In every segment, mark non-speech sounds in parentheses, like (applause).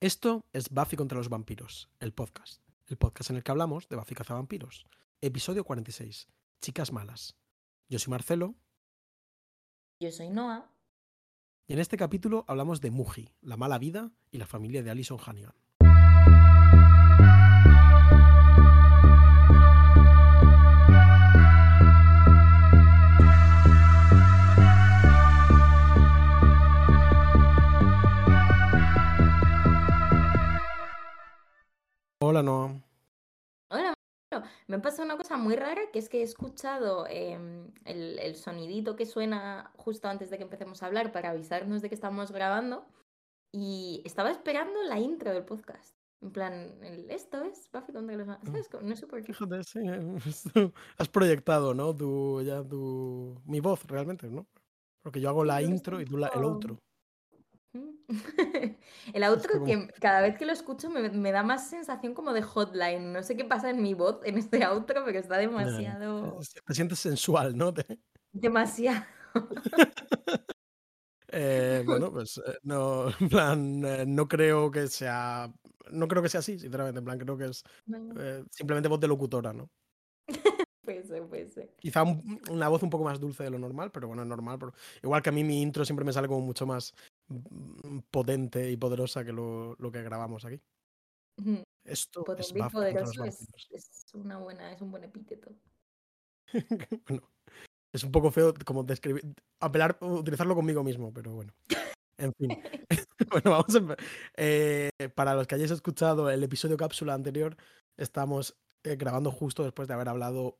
Esto es Buffy contra los vampiros, el podcast. El podcast en el que hablamos de Buffy cazavampiros. Episodio 46. Chicas malas. Yo soy Marcelo. Yo soy Noah. Y en este capítulo hablamos de Muji, la mala vida y la familia de Alison Hannigan. Hola, Noah. Hola, me ha pasado una cosa muy rara, que es que he escuchado em, el, el sonidito que suena justo antes de que empecemos a hablar para avisarnos de que estamos grabando y estaba esperando la intro del podcast. En plan, el, esto es Buffy contra los... ¿Sabes? No sé por qué. Fíjate, sí, (laughs) has proyectado, ¿no? Tu, ya tu, mi voz realmente, ¿no? Porque yo hago la intro y tú la, el outro. (laughs) El outro como- que cada vez que lo escucho me, me da más sensación como de hotline. No sé qué pasa en mi voz en este outro, pero está demasiado... Eh, Te sientes sensual, ¿no? Demasiado. (laughs) Eh, (laughs) bueno, pues eh, no, en plan, no creo que sea, no creo que sea así, sinceramente, en plan, creo que es eh, simplemente voz de locutora, ¿no? Puede ser, puede ser. Quizá un- una voz un poco más dulce de lo normal, pero bueno, es normal. Pero igual que a mí mi intro siempre me sale como mucho más potente y poderosa que lo, lo que grabamos aquí. Esto es y poderoso una buena, es un buen epíteto. (laughs) bueno, es un poco feo como describir, apelar, utilizarlo conmigo mismo, pero bueno. En fin. (laughs) (laughs) bueno, vamos a eh, Para los que hayáis escuchado el episodio cápsula anterior, estamos eh, grabando justo después de haber hablado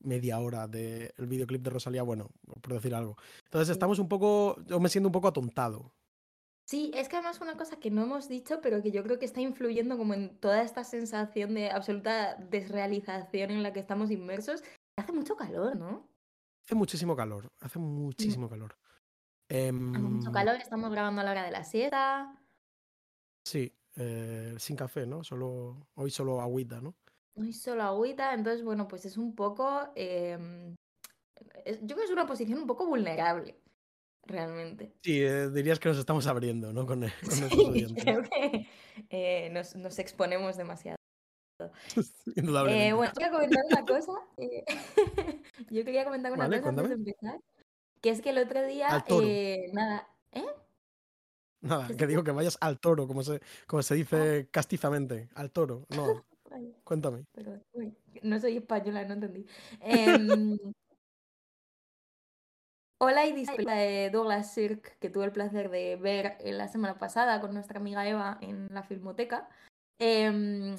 media hora del videoclip de Rosalía, bueno, por decir algo. Entonces estamos un poco, yo me siento un poco atontado. Sí, es que además una cosa que no hemos dicho, pero que yo creo que está influyendo como en toda esta sensación de absoluta desrealización en la que estamos inmersos. Hace mucho calor, ¿no? Hace muchísimo calor, hace muchísimo calor. Hace mucho Em, calor, estamos grabando a la hora de la siesta. Sí, eh, sin café, ¿no? Solo, hoy solo agüita, ¿no? Hay solo agüita, entonces, bueno, pues es un poco... em, es- yo creo que es una posición un poco vulnerable, realmente. Sí, eh, dirías que nos estamos abriendo, ¿no? Con, (laughs) con nuestros Sí, oyentes. creo que eh, nos, nos exponemos demasiado. (laughs) Eh, bueno, (laughs) quería comentar una cosa. eh, yo quería comentar una Vale, cosa antes de empezar. Que es que el otro día, eh, nada, ¿eh? Nada, ¿qué que digo que vayas al toro, como se, como se dice castizamente. Al toro. No, cuéntame. uy, no soy española, no entendí. Em, Hola y disculpa de Douglas Sirk, que tuve el placer de ver eh, la semana pasada con nuestra amiga Eva en la Filmoteca. Em,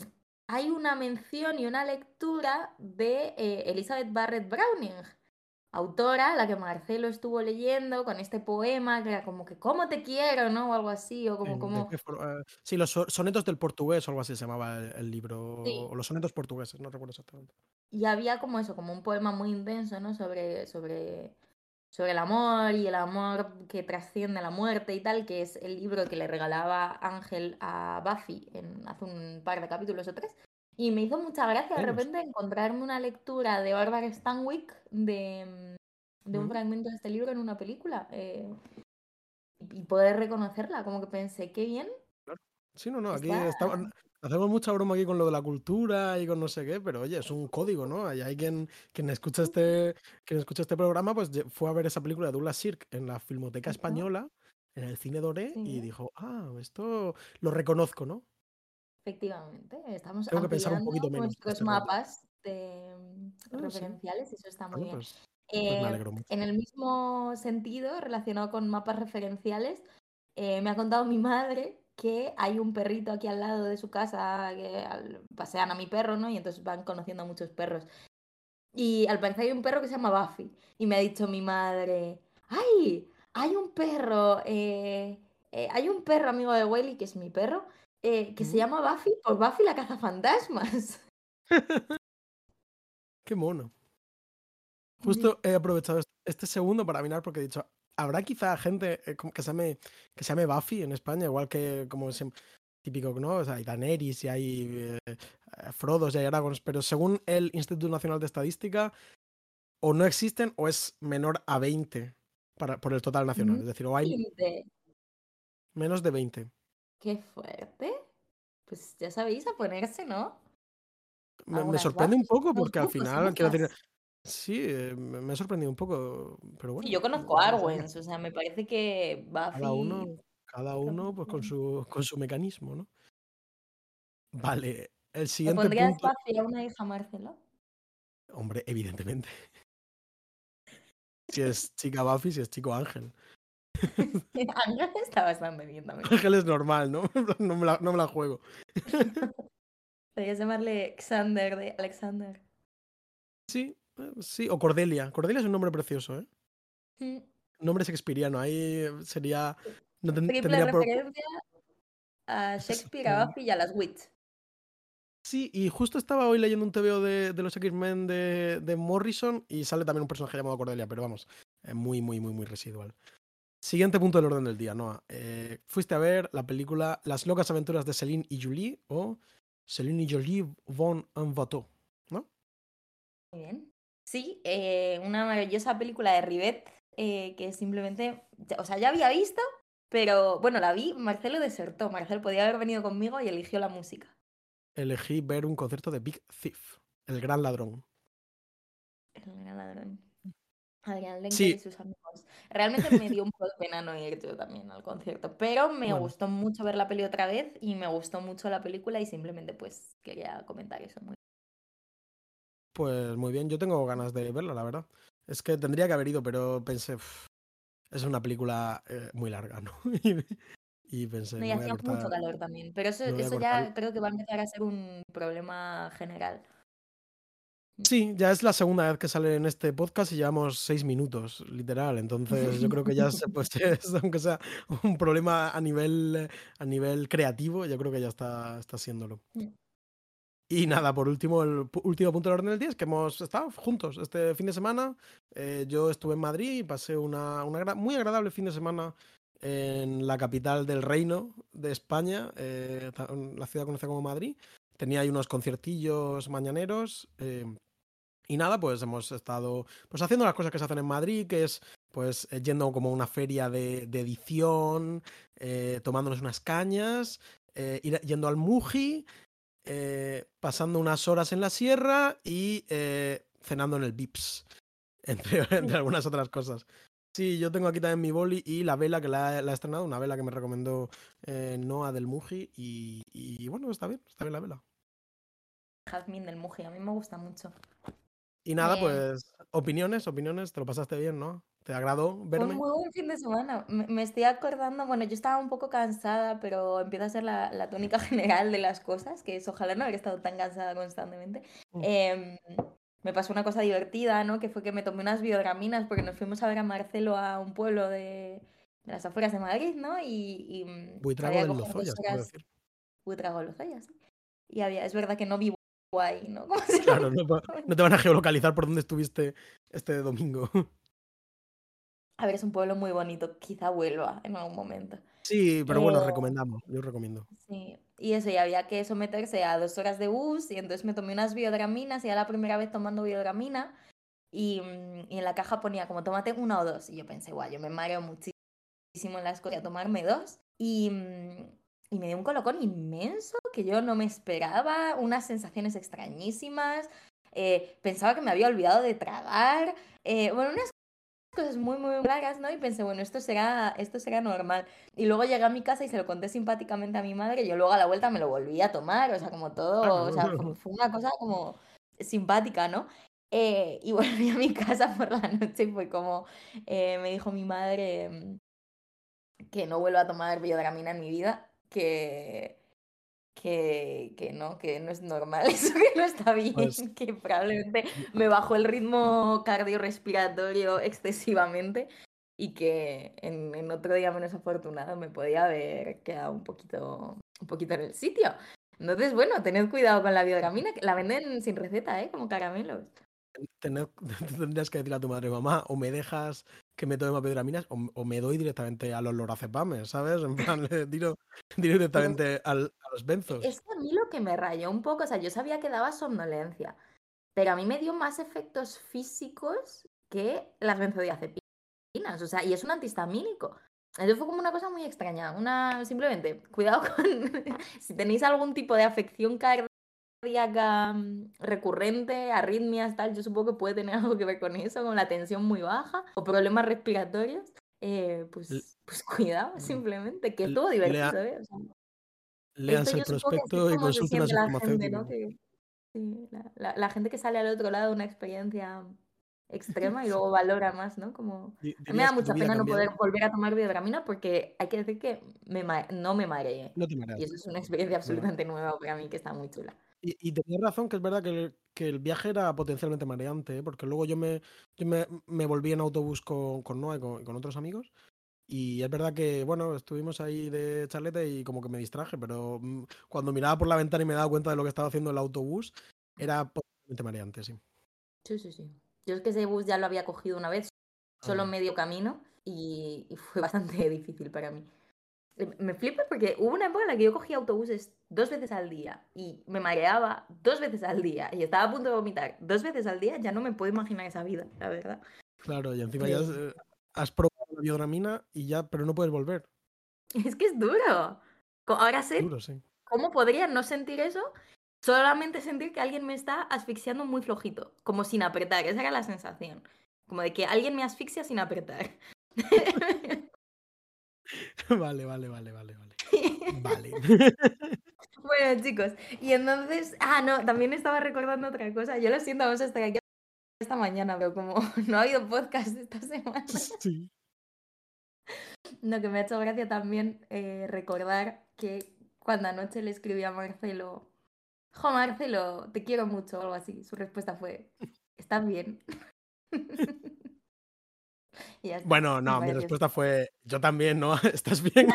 hay una mención y una lectura de eh, Elizabeth Barrett Browning, autora, la que Marcelo estuvo leyendo con este poema que era como que ¿Cómo te quiero? ¿no? O algo así, o como, ¿En- de como... eh, sí, los so- sonetos del portugués o algo así se llamaba el, el libro. Sí. O los sonetos portugueses, no recuerdo exactamente. Y había como eso, como un poema muy intenso, ¿no? Sobre, sobre, sobre el amor y el amor que trasciende la muerte y tal, que es el libro que le regalaba Ángel a Buffy en, hace un par de capítulos o tres. Y me hizo mucha gracia de Menos. repente encontrarme una lectura de Barbara Stanwyck de, mm, de un fragmento de este libro en una película. eh, y poder reconocerla, como que pensé, qué bien. Sí, no, no, aquí Está- hacemos mucha broma aquí con lo de la cultura y con no sé qué, pero oye, es un código, ¿no? Y hay quien, quien escucha este, quien escucha este programa, pues fue a ver esa película de Douglas Sirk en la Filmoteca. Española, en el cine Doré, y Sí. dijo, ah, esto lo reconozco, ¿no? Efectivamente, estamos Tengo que pensar un poquito menos nuestros este mapas de, Ah, sí. referenciales y eso está muy Bueno, bien. pues, pues me Eh, alegro mucho. en el mismo sentido, relacionado con mapas referenciales, eh, me ha contado mi madre que hay un perrito aquí al lado de su casa que al- pasean a mi perro, ¿no? Y entonces van conociendo a muchos perros. Y al parecer hay un perro que se llama Buffy. Y me ha dicho mi madre, ¡ay! Hay un perro, eh, eh, hay un perro amigo de Wiley, que es mi perro, eh, que se llama Buffy por Buffy la cazafantasmas. (laughs) Qué mono. Justo he aprovechado est- este segundo para mirar porque he dicho, ¿habrá quizá gente eh, que se llame, que se llame Buffy en España? Igual que como siem- típico, ¿no? O sea, hay Daenerys y hay eh, Frodos y hay Aragorns, pero según el Instituto Nacional de Estadística, o no existen o es menor a 20 para, por el total nacional. Es decir, o hay menos de 20. Qué fuerte. Pues ya sabéis, a ponerse, ¿no? Me, sorprende un poco porque al final, quiero decir, bufas. Sí, eh, me ha sorprendido un poco, pero bueno, yo conozco no a. Arwens, o sea, me parece que Cada uno, Buffy cada uno, pues con su, con su mecanismo, ¿no? Vale, el ¿Le siguiente pondrías punto. Buffy a una hija Marcelo? Hombre, evidentemente. Si es chica Buffy, si es chico Ángel. (laughs) Ángel está bastante bien también. Ángel es normal, ¿no? (laughs) No me la, no me la juego. (laughs) Podrías llamarle Xander de Alexander. Sí, sí, o Cordelia. Cordelia es un nombre precioso, ¿eh? Mm, Nombre shakespeariano. Ahí sería. No ten- tendría por. referencia a es- Shakespeare, a Buffy y a las Wits. Sí, y justo estaba hoy leyendo un TVO de, de los X-Men de, de Morrison y sale también un personaje llamado Cordelia, pero vamos, muy, muy, muy, muy residual. Siguiente punto del orden del día, Noah. Eh, fuiste a ver la película Las locas aventuras de Celine y Julie o Celine y Julie von en bateau, ¿no? Muy bien. Sí, eh, una maravillosa película de Rivet eh, que simplemente, o sea, ya había visto, pero bueno, la vi, Marcelo desertó. Marcelo podía haber venido conmigo y eligió la música. Elegí ver un concierto de Big Thief, el gran ladrón. El gran ladrón. Adrián Lenker Sí. y sus amigos. Realmente me dio un poco de pena no ir yo también al concierto, pero me Bueno. gustó mucho ver la peli otra vez y me gustó mucho la película y simplemente pues quería comentar eso. Muy... Pues muy bien, yo tengo ganas de verla, la verdad. Es que tendría que haber ido, pero pensé, "Uf, es una película eh, muy larga, (laughs) ¿no? y, pensé, No, y hacía mucho cortar. calor también, pero eso, eso ya creo que va a empezar a ser un problema general. Sí, ya es la segunda vez que sale en este podcast y llevamos seis minutos, literal. Entonces yo creo que ya se, pues, (laughs) es, aunque sea un problema a nivel, a nivel creativo, yo creo que ya está, está siéndolo. Y nada, por último, el último punto del orden del día es que hemos estado juntos este fin de semana. Eh, yo estuve en Madrid y pasé una, una muy agradable fin de semana en la capital del reino de España, eh, la ciudad conocida como Madrid. Tenía ahí unos conciertillos mañaneros. eh, y nada, pues hemos estado pues haciendo las cosas que se hacen en Madrid, que es pues eh, yendo como a una feria de, de edición, eh, tomándonos unas cañas, eh, yendo al Muji, eh, pasando unas horas en la sierra y eh, cenando en el Vips, (laughs) entre, entre algunas otras cosas. Sí, yo tengo aquí también mi boli y la vela que la, la he estrenado, una vela que me recomendó eh, Noah del Muji y, y bueno, está bien, está bien la vela. Jazmín del Muji, a mí me gusta mucho. Y nada, pues opiniones, opiniones, te lo pasaste bien, ¿no? ¿Te agradó Fue un verme? muy buen fin de semana. Me, me estoy acordando, bueno, yo estaba un poco cansada, pero empieza a ser la, la tónica (laughs) general de las cosas, que es ojalá no haber estado tan cansada constantemente. Mm. Em, me pasó una cosa divertida, ¿no? Que fue que me tomé unas biograminas porque nos fuimos a ver a Marcelo a un pueblo de, de las afueras de Madrid, ¿no? Y, y mm, Buitrago dos Lozoya, horas- decir. Buitrago de Lozoya, sí. Y había, es verdad que no vivo ahí, ¿no? (laughs) ¿Cómo se Claro, no, no te van a geolocalizar por dónde estuviste este domingo. (laughs) A ver, es un pueblo muy bonito, quizá vuelva en algún momento. Sí, pero bueno, Eh, recomendamos, yo recomiendo. Sí, y eso, y había que someterse a dos horas de bus, y entonces me tomé unas biodraminas, y era la primera vez tomando biodramina, y, mm, y en la caja ponía como tómate una o dos, y yo pensé, guau, yo me mareo muchísimo en las cosas, a tomarme dos, y, mm, y me dio un colocón inmenso que yo no me esperaba, unas sensaciones extrañísimas, eh, pensaba que me había olvidado de tragar, eh, bueno, unas cosas muy, muy raras, ¿no? Y pensé, bueno, esto será, esto será normal. Y luego llegué a mi casa y se lo conté simpáticamente a mi madre, y yo luego a la vuelta me lo volví a tomar, o sea, como todo, o sea, fue, fue una cosa como simpática, ¿no? Eh, y (laughs) volví a mi casa por la noche y fue como, eh, me dijo mi madre mm, que no vuelva a tomar biodramina en mi vida, que, que, que no, que no es normal, (laughs) eso que no está bien, Pues- que probablemente me bajó el ritmo cardiorrespiratorio excesivamente y que en, en otro día menos afortunado me podía haber quedado un poquito, un poquito en el sitio. Entonces, bueno, tened cuidado con la biodramina, que la venden sin receta, ¿eh? Como caramelos. (laughs) Tendrías que decir a tu madre, mamá, o me dejas que me tome mapedraminas o, o me doy directamente a los lorazepames, ¿sabes? En plan, le tiro, tiro directamente al- los benzos. Es que a mí lo que me rayó un poco, o sea, yo sabía que daba somnolencia, pero a mí me dio más efectos físicos que las benzodiazepinas, o sea, y es un antihistamínico. Eso fue como una cosa muy extraña. Una, simplemente, (laughs) cuidado con (laughs) si tenéis algún tipo de afección cardíaca mm, recurrente, arritmias, tal, yo supongo que puede tener (laughs) algo que ver con eso, con la tensión muy baja o problemas respiratorios. Eh, pues, pues cuidado, Mm. simplemente, que estuvo divertido, lea- ¿eh? O sea, Léanse esto el prospecto y consulten a su la gente, farmacéutico. ¿no? Que, sí, la, la- la gente que sale al otro lado de una experiencia extrema y (laughs) luego valora más, ¿no? Como... Di- A mí me da ¿Dirías que tu mucha pena no poder volver a tomar biodramina porque hay que decir que me no me mareé. No te mareas. Y eso es una experiencia No. absolutamente nueva para mí que está muy chula. Y, y tenías razón que es verdad que el, que el viaje era potencialmente mareante, ¿eh? porque luego yo me, yo me, me volví en autobús con, con Noah y con, y con otros amigos. Y es verdad que, bueno, estuvimos ahí de charlete y como que me distraje, pero mm, cuando miraba por la ventana y me daba cuenta de lo que estaba haciendo el autobús, era potencialmente mareante, sí. Sí, sí, sí. Yo es que ese bus ya lo había cogido una vez, solo Ah. medio camino, y, y fue (laughs) bastante difícil para mí. Eh, Me flipa porque hubo una época en la que yo cogía autobuses dos veces al día y me mareaba dos veces al día y estaba a punto de vomitar dos veces al día, ya no me puedo imaginar esa vida, la verdad. Claro, y encima ya has, Eh, has probado biodramina y ya, pero no puedes volver. Es que es duro. Ahora sé Duro, sí. cómo podría no sentir eso, solamente sentir que alguien me está asfixiando muy flojito, como sin apretar. Esa era la sensación. Como de que alguien me asfixia sin apretar. (laughs) Vale, vale, vale, vale, vale. Vale. (laughs) Bueno, chicos, y entonces, ah, no, también estaba recordando otra cosa. Yo lo siento, vamos a estar aquí esta mañana, pero como (laughs) no ha habido podcast esta semana, Sí. No, que me ha hecho gracia también eh, recordar que cuando anoche le escribí a Marcelo, jo, Marcelo, te quiero mucho, o algo así. Su respuesta fue, ¿estás bien? (laughs) está, Bueno, no, mi respuesta fue, yo también, ¿no? (laughs) ¿Estás (laughs) bien?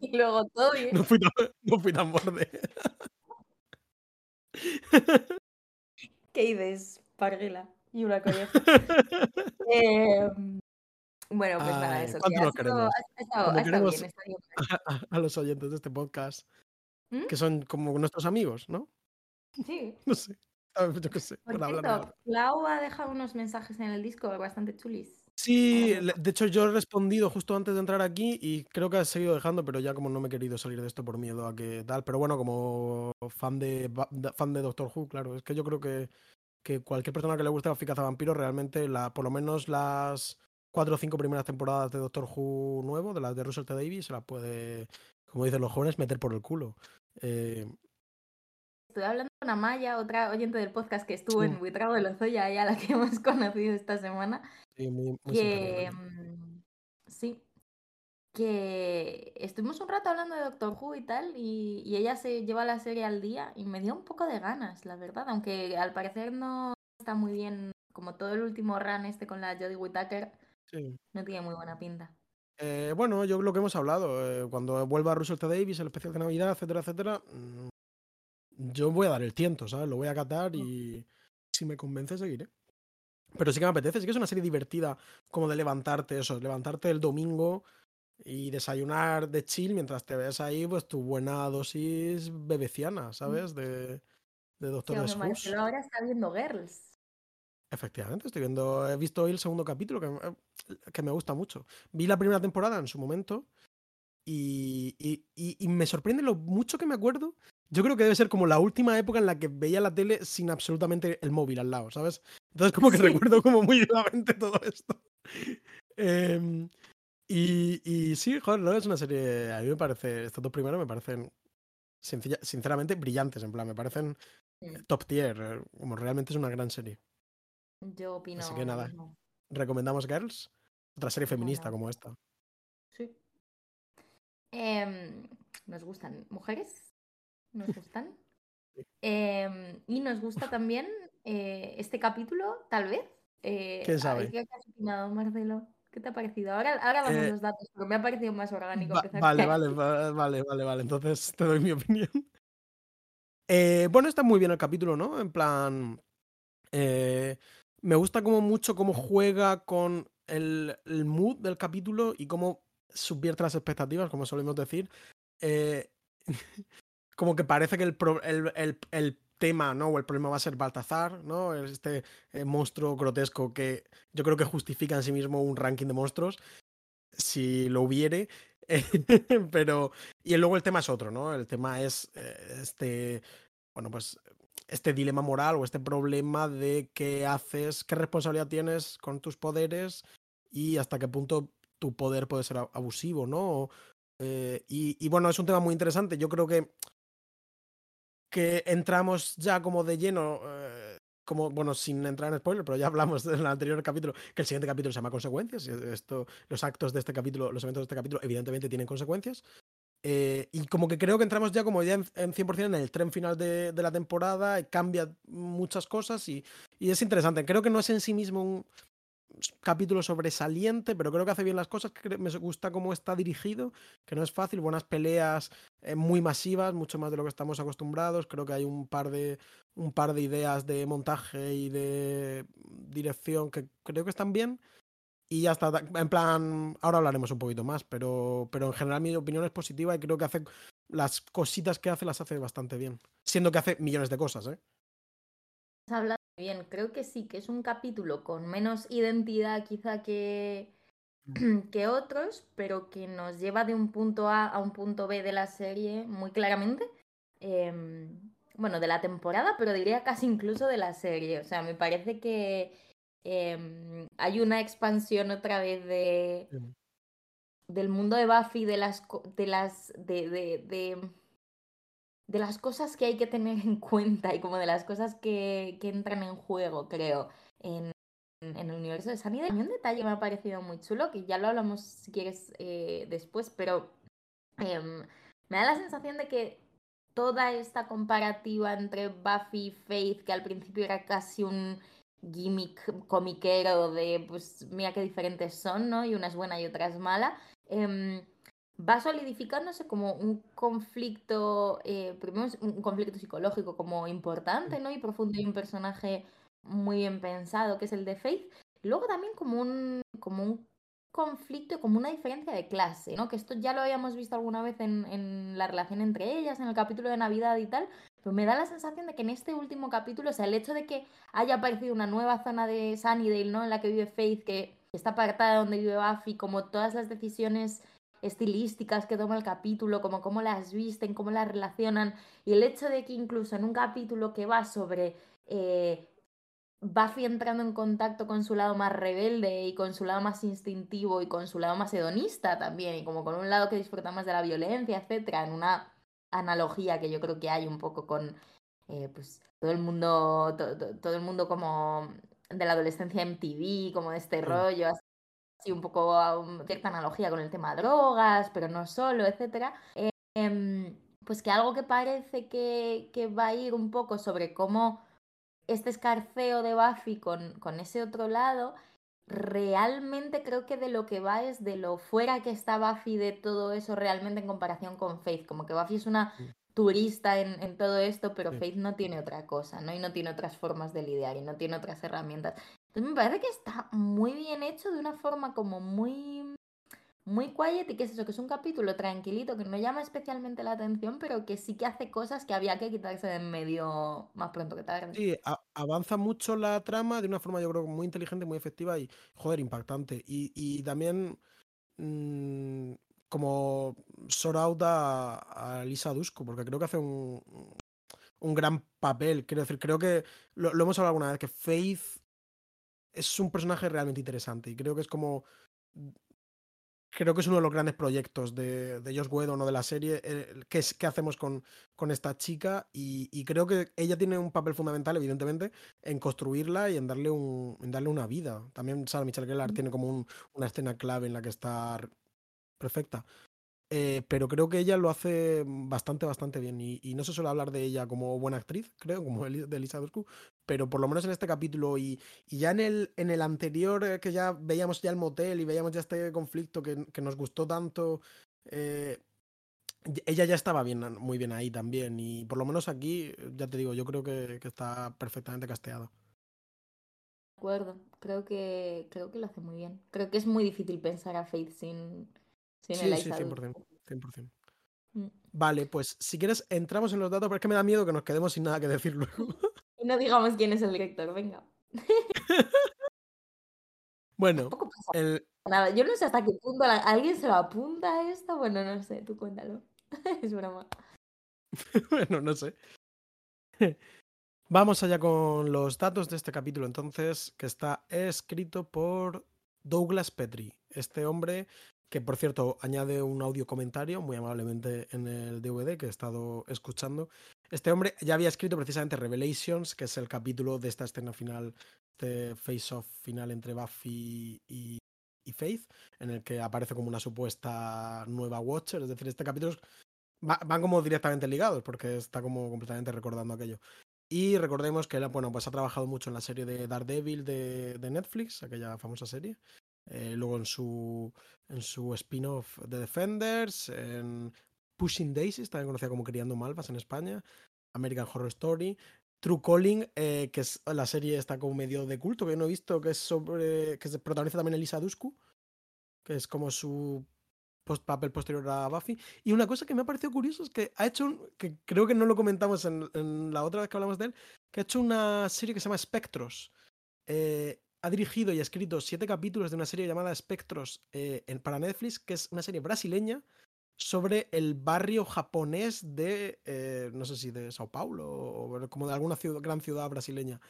Y luego, todo bien. No fui tan, no fui tan borde. ¿Qué dices, Parguela? Y una colleja. Em, bueno, pues nada, Ay, eso. ¿cuánto sido- queremos? A, a los oyentes de este podcast, ¿Mm? que son como nuestros amigos, ¿no? Sí. (laughs) No sé. Yo qué sé, Por cierto. Clau ha dejado unos mensajes en el disco bastante chulis. Sí, de hecho yo he respondido justo antes de entrar aquí y creo que has seguido dejando, pero ya como no me he querido salir de esto por miedo a que tal. Pero bueno, como fan de, fan de Doctor Who, claro, es que yo creo que, que cualquier persona que le guste Buffy Vampiros realmente, la, por lo menos las cuatro o cinco primeras temporadas de Doctor Who nuevo, de las de Russell T. Davies, se las puede, como dicen los jóvenes, meter por el culo. Eh, Estoy hablando con Amaya, otra oyente del podcast que estuvo Sí. en Buitrago de Lozoya, ella la que (laughs) hemos conocido esta semana. sí, muy, muy que mm, sí que estuvimos un rato hablando de Doctor Who y tal y, y ella se lleva la serie al día y me dio un poco de ganas la verdad aunque al parecer no está muy bien como todo el último run este con la Jodie Whittaker Sí. no tiene muy buena pinta Eh, bueno, yo lo que hemos hablado, eh, cuando vuelva Russell T. Davis, el especial de Navidad, etcétera, etcétera, mm, yo voy a dar el tiento, ¿sabes? Lo voy a catar y si me convence seguiré. Pero sí que me apetece, sí que es una serie divertida como de levantarte, eso, levantarte el domingo y desayunar de chill mientras te ves ahí pues tu buena dosis bebeciana, ¿sabes? De, de Doctor. Marcelo ahora está viendo Girls Efectivamente, estoy viendo, he visto hoy el segundo capítulo que, me- que me gusta mucho. Vi la primera temporada en su momento y, y- y- y me sorprende lo mucho que me acuerdo. Yo creo que debe ser como la última época en la que veía la tele sin absolutamente el móvil al lado, ¿sabes? Entonces como que Sí. recuerdo como muy vivamente todo esto. Em, y, y sí, joder, no es una serie, a mí me parece, estos dos primeros me parecen sencilla- sinceramente brillantes, en plan, me parecen top tier, eh, como realmente es una gran serie. Yo opino Así que nada. mismo. recomendamos Girls, otra serie feminista como esta. Sí. Em, nos gustan mujeres, nos gustan. (laughs) Em, y nos gusta (laughs) también eh, este capítulo, tal vez. Eh, ¿Quién sabe? ¿Qué has opinado, Marcelo? ¿Qué te ha parecido? Ahora, ahora damos Eh, los datos, pero me ha parecido más orgánico Va- vale, vale, vale, vale, vale. Entonces te doy mi opinión. (laughs) Bueno, está muy bien el capítulo, ¿no? En plan. eh, me gusta como mucho cómo juega con el, mood del capítulo y cómo subvierte las expectativas, como solemos decir. Eh, (laughs) como que parece que el tema, ¿no? O el problema va a ser Baltazar, ¿no? Este eh, monstruo grotesco que yo creo que justifica en sí mismo un ranking de monstruos. si lo hubiere. (laughs) pero. Y luego el tema es otro, ¿no? El tema es eh, este. Bueno, pues este dilema moral o este problema de qué haces, qué responsabilidad tienes con tus poderes y hasta qué punto tu poder puede ser abusivo, ¿no? Eh, y, bueno, es un tema muy interesante. Yo creo que, que entramos ya como de lleno, eh, como, bueno, sin entrar en spoiler, pero ya hablamos en el anterior capítulo, que el siguiente capítulo se llama Consecuencias. Y esto, los actos de este capítulo, los eventos de este capítulo, evidentemente tienen consecuencias. Eh, y como que creo que entramos ya como ya en, 100% en el tren final de, la temporada, cambia muchas cosas y, es interesante. Creo que no es en sí mismo un capítulo sobresaliente, pero creo que hace bien las cosas, me gusta cómo está dirigido, que no es fácil, buenas peleas eh, muy masivas, mucho más de lo que estamos acostumbrados. Creo que hay un par de un par de ideas de montaje y de dirección que creo que están bien y ya está. En plan, ahora hablaremos un poquito más, pero, pero en general mi opinión es positiva y creo que hace las cositas que hace las hace bastante bien. Siendo que hace millones de cosas, ¿eh? Bien, creo que sí, que es un capítulo con menos identidad quizá que, (clears throat) que otros, pero que nos lleva de un punto A a un punto B de la serie muy claramente. Em, bueno, de la temporada, pero diría casi incluso de la serie. O sea, me parece que Em, hay una expansión otra vez de del mundo de Buffy, de las de las de, de, de, las cosas que hay que tener en cuenta y como de las cosas que, que entran en juego, creo, en, en el universo de Sanidad. Y un detalle me ha parecido muy chulo, que ya lo hablamos si quieres eh, después, pero em, me da la sensación de que toda esta comparativa entre Buffy y Faith, que al principio era casi un gimmick comiquero de, pues mira qué diferentes son, ¿no? Y una es buena y otra es mala, em, va solidificándose como un conflicto, eh, primero un conflicto psicológico como importante, ¿no? Y profundo y un personaje muy bien pensado, que es el de Faith. Luego también como un, como un conflicto como una diferencia de clase, ¿no? Que esto ya lo habíamos visto alguna vez en, en la relación entre ellas, en el capítulo de Navidad y tal, pero me da la sensación de que en este último capítulo, o sea, el hecho de que haya aparecido una nueva zona de Sunnydale, ¿no? En la que vive Faith, que está apartada de donde vive Buffy, como todas las decisiones estilísticas que toma el capítulo, como cómo las visten, cómo las relacionan, y el hecho de que incluso en un capítulo que va sobre eh, Buffy entrando en contacto con su lado más rebelde y con su lado más instintivo y con su lado más hedonista también, y como con un lado que disfruta más de la violencia, etcétera, en una analogía que yo creo que hay un poco con eh, pues todo el mundo, todo el mundo como de la adolescencia MTV, como de este rollo, así un poco cierta analogía con el tema de drogas, pero no solo, etcétera. Em, pues que algo que parece que, que, va a ir un poco sobre cómo este escarceo de Buffy con, con ese otro lado realmente creo que de lo que va es de lo fuera que está Buffy de todo eso realmente en comparación con Faith. Como que Buffy es una turista en, todo esto, pero Faith no tiene otra cosa, ¿no? Y no tiene otras formas de lidiar y no tiene otras herramientas. Entonces me parece que está muy bien hecho de una forma como muy muy quiet y que es eso, que es un capítulo tranquilito, que no llama especialmente la atención, pero que sí que hace cosas que había que quitarse de en medio más pronto que tarde. Sí, avanza mucho la trama de una forma yo creo muy inteligente, muy efectiva y, joder, impactante. Y, también mmm, como sorauda a, Lisa Dusko, porque creo que hace un, un gran papel. Quiero decir, creo que lo, lo hemos hablado alguna vez, que Faith es un personaje realmente interesante y creo que es como creo que es uno de los grandes proyectos de, de Josh Whedon o de la serie, eh, ¿qué, es, qué hacemos con, con esta chica y, creo que ella tiene un papel fundamental, evidentemente, en construirla y en darle, un, en darle una vida. También Sarah Michelle Gellar tiene como una escena clave en la que está perfecta. Eh, pero creo que ella lo hace bastante, bastante bien. Y, no se suele hablar de ella como buena actriz, creo, como de Elizabeth pero por lo menos en este capítulo y, ya en el, en el anterior, eh, que ya veíamos ya el motel y veíamos ya este conflicto que, nos gustó tanto, eh, ella ya estaba bien, muy bien ahí también. Y por lo menos aquí, ya te digo, yo creo que, está perfectamente casteado. De acuerdo, creo que, creo que lo hace muy bien. Creo que es muy difícil pensar a Faith sin Sí, sí, 100%. Mm. Vale, pues si quieres entramos en los datos, pero es que me da miedo que nos quedemos sin nada que decir luego. (laughs) Y no digamos quién es el director, venga. (laughs) Bueno, el, nada. Yo no sé hasta qué punto la- alguien se lo apunta a esto. Bueno, no sé, tú cuéntalo. (laughs) es broma. bueno, no sé. Vamos allá con los datos de este capítulo, entonces, que está escrito por Douglas Petrie. Este hombre, que por cierto añade un audio comentario muy amablemente en el DVD que he estado escuchando. Este hombre ya había escrito precisamente Revelations, que es el capítulo de esta escena final, este face-off final entre Buffy y, Faith, en el que aparece como una supuesta nueva Watcher. Es decir, este capítulo va- van como directamente ligados, porque está como completamente recordando aquello. Y recordemos que él, bueno, pues ha trabajado mucho en la serie de Daredevil de, de Netflix, aquella famosa serie. Eh, luego en su, en su spin-off de Defenders, en Pushing Daisies, también conocida como Criando Malvas en España, American Horror Story, True Calling, eh, que es la serie está como medio de culto, que no he visto, que es sobre. que se protagoniza también Elisa Dushku, que es como su papel posterior a Buffy. Y una cosa que me ha parecido curioso es que ha hecho un. que creo que no lo comentamos en, en la otra vez que hablamos de él, que ha hecho una serie que se llama Spectros. Eh, ha dirigido y escrito siete capítulos de una serie llamada Spectros eh, para Netflix, que es una serie brasileña sobre el barrio japonés de, eh, no sé si de Sao Paulo o como de alguna ciudad, gran ciudad brasileña.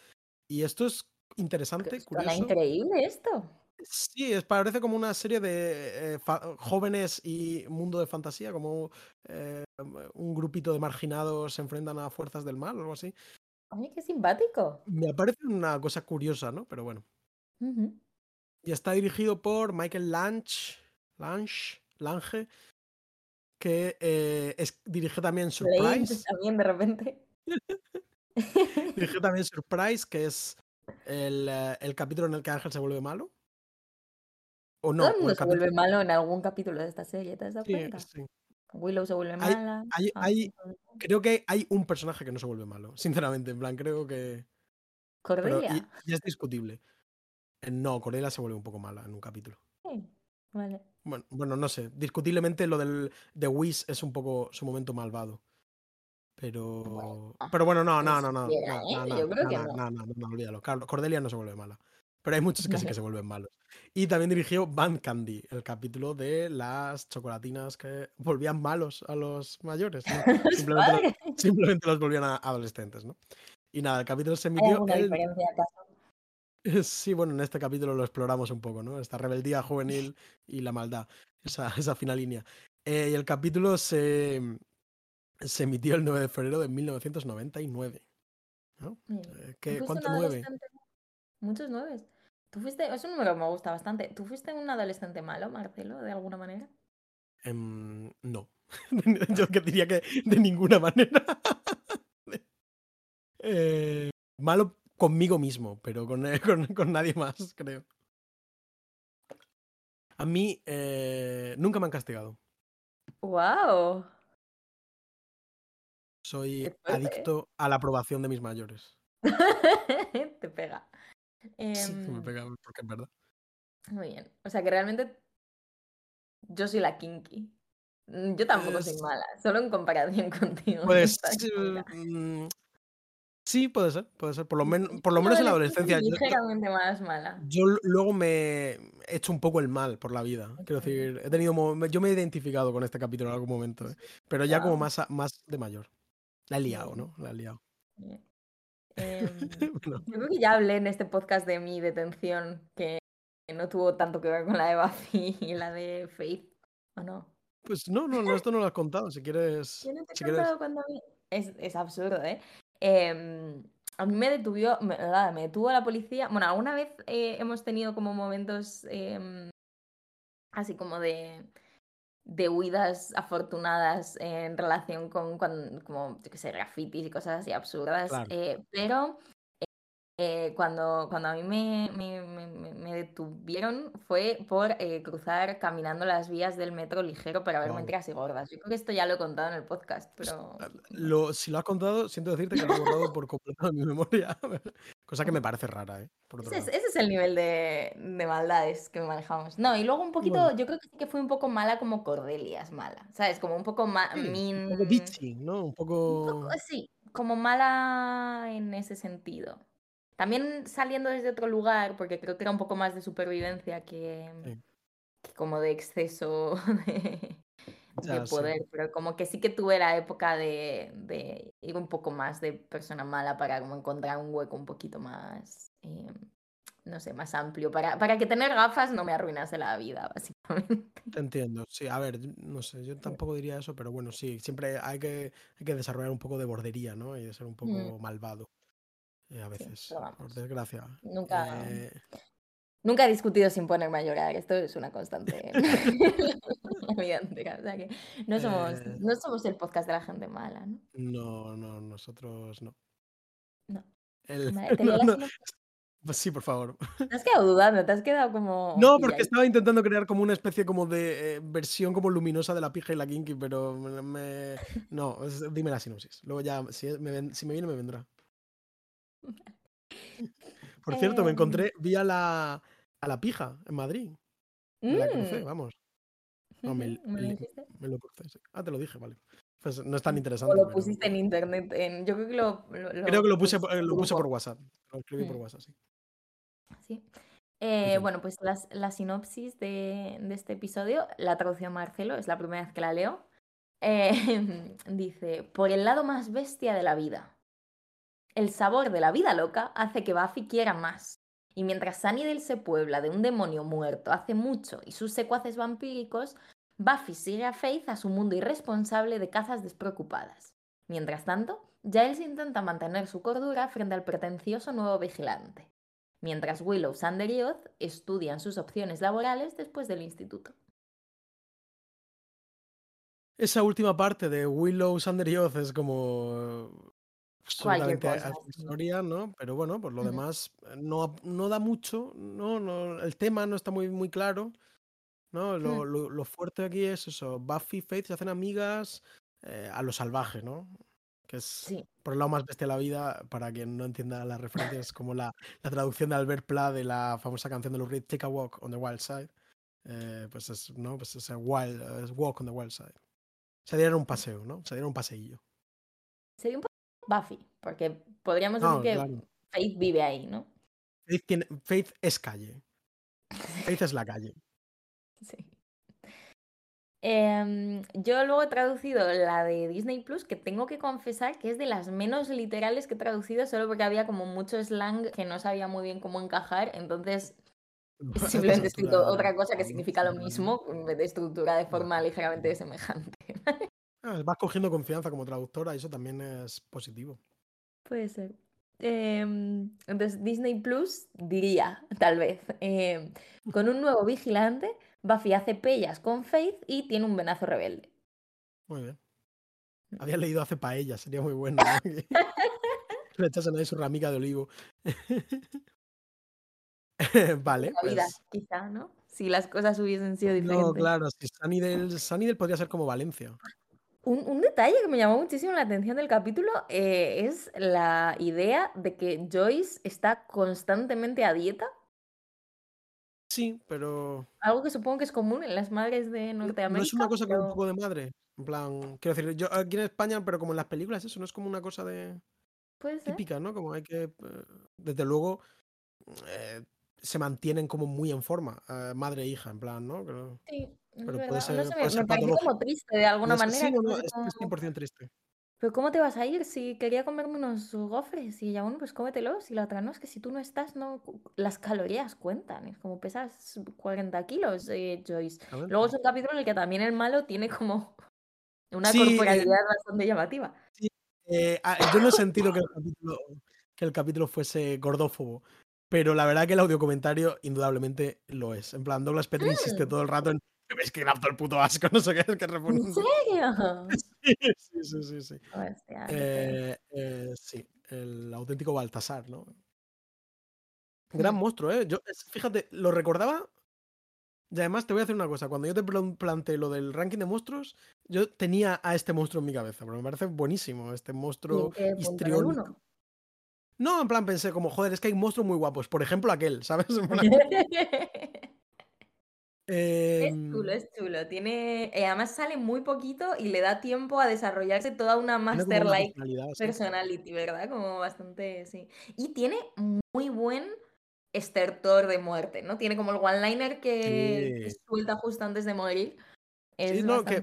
Y esto es interesante, Suena curioso. increíble esto. Sí, es, parece como una serie de eh, jóvenes y mundo de fantasía, como eh, un grupito de marginados se enfrentan a fuerzas del mal o algo así. Oye, qué simpático. Me parece una cosa curiosa, ¿no? Pero bueno. Y está dirigido por Michael Lange, Lange, Lange que eh, es, dirige también Surprise. (laughs) también de repente. (laughs) Dirigió (laughs) también Surprise, que es el, eh, el capítulo en el que Ángel se vuelve malo. O no, Todo el o mundo el se vuelve malo en algún capítulo de esta serie, ¿te has dado Sí, cuenta? sí. Willow se vuelve Hay- mala. hay- Ángel hay-. Creo que hay un personaje que no se vuelve malo, sinceramente. En plan, creo que. Cordelia. y, y es discutible. No, Cordelia se vuelve un poco mala en un capítulo. Sí, Vale. Bueno, bueno, no sé. Discutiblemente lo del de Whis es un poco su momento malvado. Pero. Bueno, pero bueno, no, no, no, no. siquiera, no, ¿eh? no, no, no, no, no. no, no, no, olvídalo. Cordelia no se vuelve mala. Pero hay muchos que sí (laughs) que se vuelven malos. Y también dirigió Band Candy, el capítulo de las chocolatinas que volvían malos a los mayores. ¿no? (laughs) Simplemente, los, simplemente los volvían a adolescentes, ¿no? Y nada, el capítulo se ¿Hay emitió alguna el diferencia acaso? (laughs) Sí, bueno, en este capítulo lo exploramos un poco, ¿no? Esta rebeldía juvenil y la maldad, esa, (laughs) esa fina línea. Eh, y el capítulo se, se emitió el 9 de febrero de 1999. ¿no? Bien. Eh, ¿Tú ¿qué- fuiste ¿Cuánto un nueve? Muchos nueves. ¿Tú fuiste, es un número que me gusta bastante. ¿Tú fuiste un adolescente malo, Marcelo, de alguna manera? Em, no. (laughs) Yo que diría que de ninguna manera. Eh, malo conmigo mismo, pero con, eh, (laughs) con- con nadie más, creo. A mí eh, nunca me han castigado. ¡Wow! Soy adicto a la aprobación de mis mayores. (laughs) Te pega. Sí, me Em, pega porque es verdad. muy bien. O sea que realmente yo soy la kinky. Mm, Yo tampoco soy mala, solo en comparación (laughs) contigo. Pues sí, puede ser, puede ser. Por lo, men- por lo en menos en la adolescencia soy Yo, ligeramente más mala. yo luego me he hecho un poco el mal por la vida. Quiero decir, he tenido yo me he identificado con este capítulo en algún momento, ¿eh? pero ya como más, más de mayor. La he liado. ¿no? La he liado. Em, (laughs) Bueno, yo creo que ya hablé en este podcast de mi detención, que no tuvo tanto que ver con la de Buffy y la de Faith, ¿o no? pues no, no, no, esto no lo has contado. Si quieres. Yo no te he Si quieres. contado cuando Es, es absurdo, ¿eh? Em, a mí me detuvo, me, me detuvo la policía. Bueno, alguna vez eh, hemos tenido como momentos em, así como de, de huidas afortunadas en relación con, como, yo qué sé, grafitis y cosas así absurdas. Claro. eh, pero eh, cuando, cuando a mí me, me- me- me- detuvieron fue por eh, cruzar caminando las vías del metro ligero para ver mentiras y gordas. Yo creo que esto ya lo he contado en el podcast, pero... Lo, si lo has contado, siento decirte que lo he borrado por completo de mi memoria. (laughs) Cosa que me parece rara, ¿eh? Por Ese es, lado. ese es el nivel de, de maldades que manejamos. No, y luego un poquito, Bueno. yo creo que sí que fui un poco mala como Cordelia es mala, ¿sabes? Como un poco más Sí, un poco bitchy, ¿no? Un un poco. poco, sí, como mala en ese sentido. También saliendo desde otro lugar, porque creo que era un poco más de supervivencia que, Sí. que como de exceso (laughs) de, de Ya, sí. poder, pero como que sí que tuve la época de, de ir un poco más de persona mala para como encontrar un hueco un poquito más, eh, no sé, más amplio, para, para que tener gafas no me arruinase la vida, (laughs) básicamente. Te entiendo. Sí, a ver, no sé, yo tampoco diría eso, pero bueno, sí, siempre hay que, hay que desarrollar un poco de bordería, ¿no? Y de ser un Mm, poco malvado eh, a veces, por desgracia. nunca, Eh, nunca he discutido sin ponerme a llorar, esto es una constante (laughs) (laughs) o sea que no somos, eh, no somos el podcast de la gente mala, ¿no? no, no, nosotros no. No. El- Vale, te (laughs) no, leo la no, sinopsis. pues sí, por favor. Te has quedado dudando, te has quedado como No, porque estaba intentando crear como una especie como de eh, versión como luminosa de la pija y la kinky, pero me, me- no, es- dime la sinopsis. Luego ya, si me, si me viene, me vendrá. (laughs) Por cierto, me Em, encontré, vi a la, a la pija en Madrid. Me la crucé, mm, vamos. No, me, ¿me lo me lo crucé. sí. Ah, te lo dije, vale. Pues no es tan O interesante, lo pero pusiste en internet, en, yo creo que lo, lo, creo que lo puse, por- en eh, lo puse por. WhatsApp. Lo escribí por Mm, WhatsApp, sí. sí. Eh, bueno, pues las- la sinopsis de, de este episodio, la traducción Marcelo, es la primera vez que la leo. Eh, (laughs) dice, por el lado más bestia de la vida. El sabor de la vida loca hace que Buffy quiera más. Y mientras Sunnydale se puebla de un demonio muerto hace mucho y sus secuaces vampíricos, Buffy sigue a Faith a su mundo irresponsable de cazas despreocupadas. Mientras tanto, Giles intenta mantener su cordura frente al pretencioso nuevo vigilante. Mientras Willow, Sander y Oz estudian sus opciones laborales después del instituto. Esa última parte de Willow, Sander y es como absolutamente accesoria, ¿no? Pero bueno, por lo demás eh, no, no da mucho, no, no, el tema no está muy, muy claro, ¿no? Lo, Hmm. lo- lo fuerte aquí es eso, Buffy y Faith se hacen amigas eh, a lo salvaje, ¿no? Que es Sí. por el lado más bestia de la vida, para quien no entienda las referencias, como la, la traducción de Albert Pla de la famosa canción de Lou Reed, Take a Walk on the Wild Side. eh, pues es, ¿no? Pues es, a wild, es Walk on the Wild Side. Se dieron un paseo, ¿no? Se dieron un paseillo. Sería un poco Buffy, porque podríamos No, decir que claro. Faith vive ahí, ¿no? Faith, tiene- Faith es calle. Faith es la calle. (laughs) Sí. Em, yo luego he traducido la de Disney Plus, que tengo que confesar que es de las menos literales que he traducido, solo porque había como mucho slang que no sabía muy bien cómo encajar, entonces (laughs) A he simplemente escrito otra cosa que significa lo mismo, en vez de estructura de forma ligeramente semejante. (laughs) Ah, vas cogiendo confianza como traductora y eso también es positivo. Puede ser. Em, entonces, Disney Plus diría, tal vez, em, con un nuevo vigilante, Buffy hace pellas con Faith y tiene un venazo rebelde. Muy bien. Había leído hace paella, sería muy bueno. ¿no? (laughs) Le echasen ahí su ramica de olivo. (laughs) vale, vida, pues. quizá, ¿no? Si las cosas hubiesen sido No, diferentes. claro, si Sunnydale, Sunnydale podría ser como Valencia. Un, un detalle que me llamó muchísimo la atención del capítulo eh, es la idea de que Joyce está constantemente a dieta, Sí, pero algo que supongo que es común en las madres de no, no es Norteamérica, una cosa como un pero poco de madre. En plan, quiero decir, yo aquí en España, pero como en las películas, eso no es como una cosa de puede ser. típica, ¿no? Como hay que, eh, desde luego, eh, se mantienen como muy en forma, eh, madre e hija, en plan, ¿no? Pero, Sí, es pero puede. No sé, puede me, ser me pareció como triste de alguna manera. sí, no, es, como, es 100% triste. Pero ¿cómo te vas a ir si quería comerme unos gofres? Y ella, bueno, pues cómetelos. Y la otra, no, es que si tú no estás, no, las calorías cuentan. Es como pesas 40 kilos, eh, Joyce. Luego es un capítulo en el que también el malo tiene como (laughs) una Sí, eh, corporalidad bastante llamativa. sí, eh, ah, yo no he sentido que el capítulo, que el capítulo fuese gordófobo, pero la verdad que el audio comentario indudablemente lo es. En plan, Douglas Petrie insiste Mm, todo el rato en es que da todo el puto asco, (laughs) no sé qué, es que ¿En reponen. serio? (laughs) Sí, sí, sí, sí, sí. Hostia. Eh, eh, sí, el auténtico Baltasar, ¿no? Gran Hmm. monstruo, ¿eh? Yo, fíjate, lo recordaba. Y además te voy a decir una cosa, cuando yo te plan- planteé lo del ranking de monstruos, yo tenía a este monstruo en mi cabeza, porque me parece buenísimo, este ¿Y en monstruo? ¿En histriónico. 1? No, en plan pensé como, joder, es que hay monstruos muy guapos, por ejemplo aquel, (laughs) ¿sabes? Es Em, chulo, es chulo. Tiene, eh, además sale muy poquito y le da tiempo a desarrollarse toda una master-like sí. personality, ¿verdad? Como bastante, sí. Y tiene muy buen estertor de muerte, ¿no? Tiene como el one-liner que, que Sí. suelta justo antes de morir. Sí, no, que,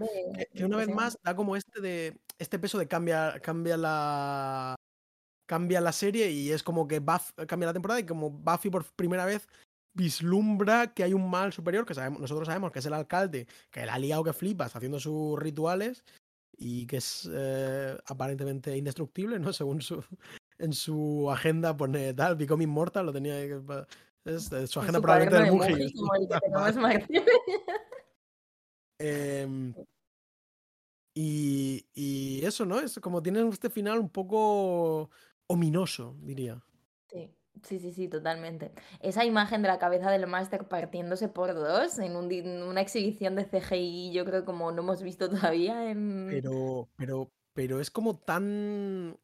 una vez más da como este de este peso de cambia, cambia la cambia la serie y es como que Buff cambia la temporada y como Buffy por primera vez vislumbra que hay un mal superior que sabemos, nosotros sabemos que es el alcalde, que la ha liado que flipas haciendo sus rituales y que es eh, aparentemente indestructible, ¿no? (laughs) Según su en su agenda pone tal, Become Immortal, lo tenía es de su En agenda su probablemente del de Muji. Martín. (laughs) (laughs) Em, y, y eso, ¿no? Es como tiene este final un poco ominoso, diría. Sí, sí, sí, totalmente. Esa imagen de la cabeza del máster partiéndose por dos en, un en una exhibición de CGI, yo creo como no hemos visto todavía en... Pero, pero, pero es como tan,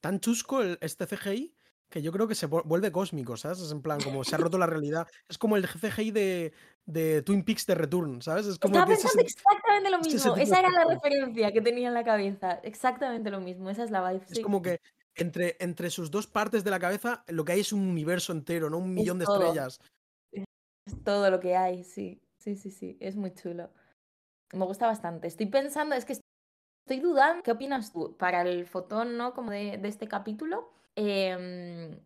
tan chusco el- este CGI que yo creo que se vu- vuelve cósmico, ¿sabes? Es en plan, como se ha roto la realidad. Es como el CGI de, de Twin Peaks de Return, ¿sabes? Es como Estaba ese, pensando exactamente lo es ese mismo. Esa era la referencia que tenía en la cabeza. Exactamente lo mismo. Esa es la vibe, Es sí. como que entre, entre sus dos partes de la cabeza lo que hay es un universo entero, ¿no? Un millón de todo. estrellas. Es todo lo que hay, sí. Sí, sí, sí. Es muy chulo. Me gusta bastante. Estoy pensando, es que estoy dudando. ¿Qué opinas tú? Para el fotón, ¿no? Como de, de este capítulo. em,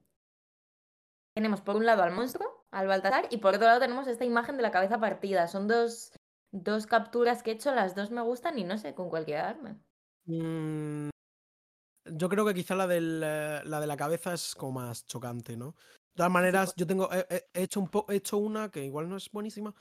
tenemos por un lado al monstruo, al Baltasar, y por otro lado tenemos esta imagen de la cabeza partida. Son dos, dos capturas que he hecho, las dos me gustan y no sé con cuál quedarme. Mm, yo creo que quizá la, del, eh, la de la cabeza es como más chocante, ¿no? De todas maneras, yo tengo. He, he- he hecho un po- he hecho una que igual no es buenísima,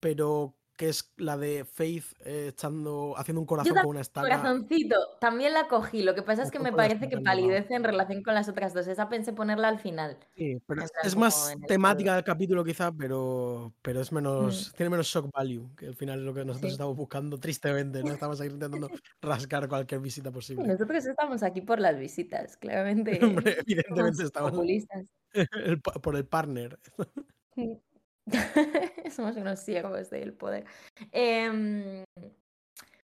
pero que es la de Faith eh, echando, haciendo un corazón con una estaca. corazoncito, también la cogí. Lo que pasa es que me parece que palidece en relación con las otras dos. Esa pensé ponerla al final. Sí, pero es, más temática del capítulo quizá, pero, pero es Mm, menos, tiene menos shock value, que al final es lo que nosotros sí. estamos buscando tristemente, ¿no? Estamos ahí intentando (laughs) rascar cualquier visita Sí, posible. nosotros estamos aquí por las visitas, claramente (laughs) Hombre, evidentemente estamos populistas. (laughs) el por el partner. Mm. Somos unos siervos del poder. Em,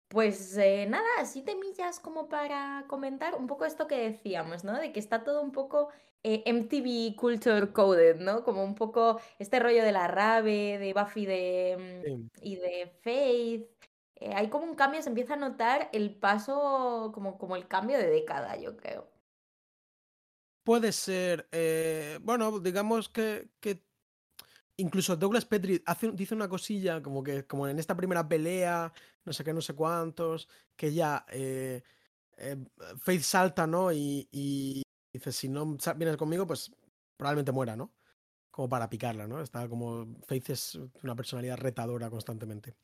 pues eh, nada, así temillas como para comentar un poco esto que decíamos, ¿no? De que está todo un poco eh, MTV Culture Coded, ¿no? Como un poco este rollo de la rave, de Buffy de, Sí. mm, y de Faith. Eh, hay como un cambio, se empieza a notar el paso, como, como el cambio de década, yo creo. Puede ser, eh, bueno, digamos que, que incluso Douglas Petrie hace, dice una cosilla como que como en esta primera pelea, no sé qué, no sé cuántos, que ya eh, eh, Faith salta, ¿no? Y, y dice, si no vienes conmigo, pues probablemente muera, ¿no? Como para picarla, ¿no? Está como, Faith es una personalidad retadora constantemente.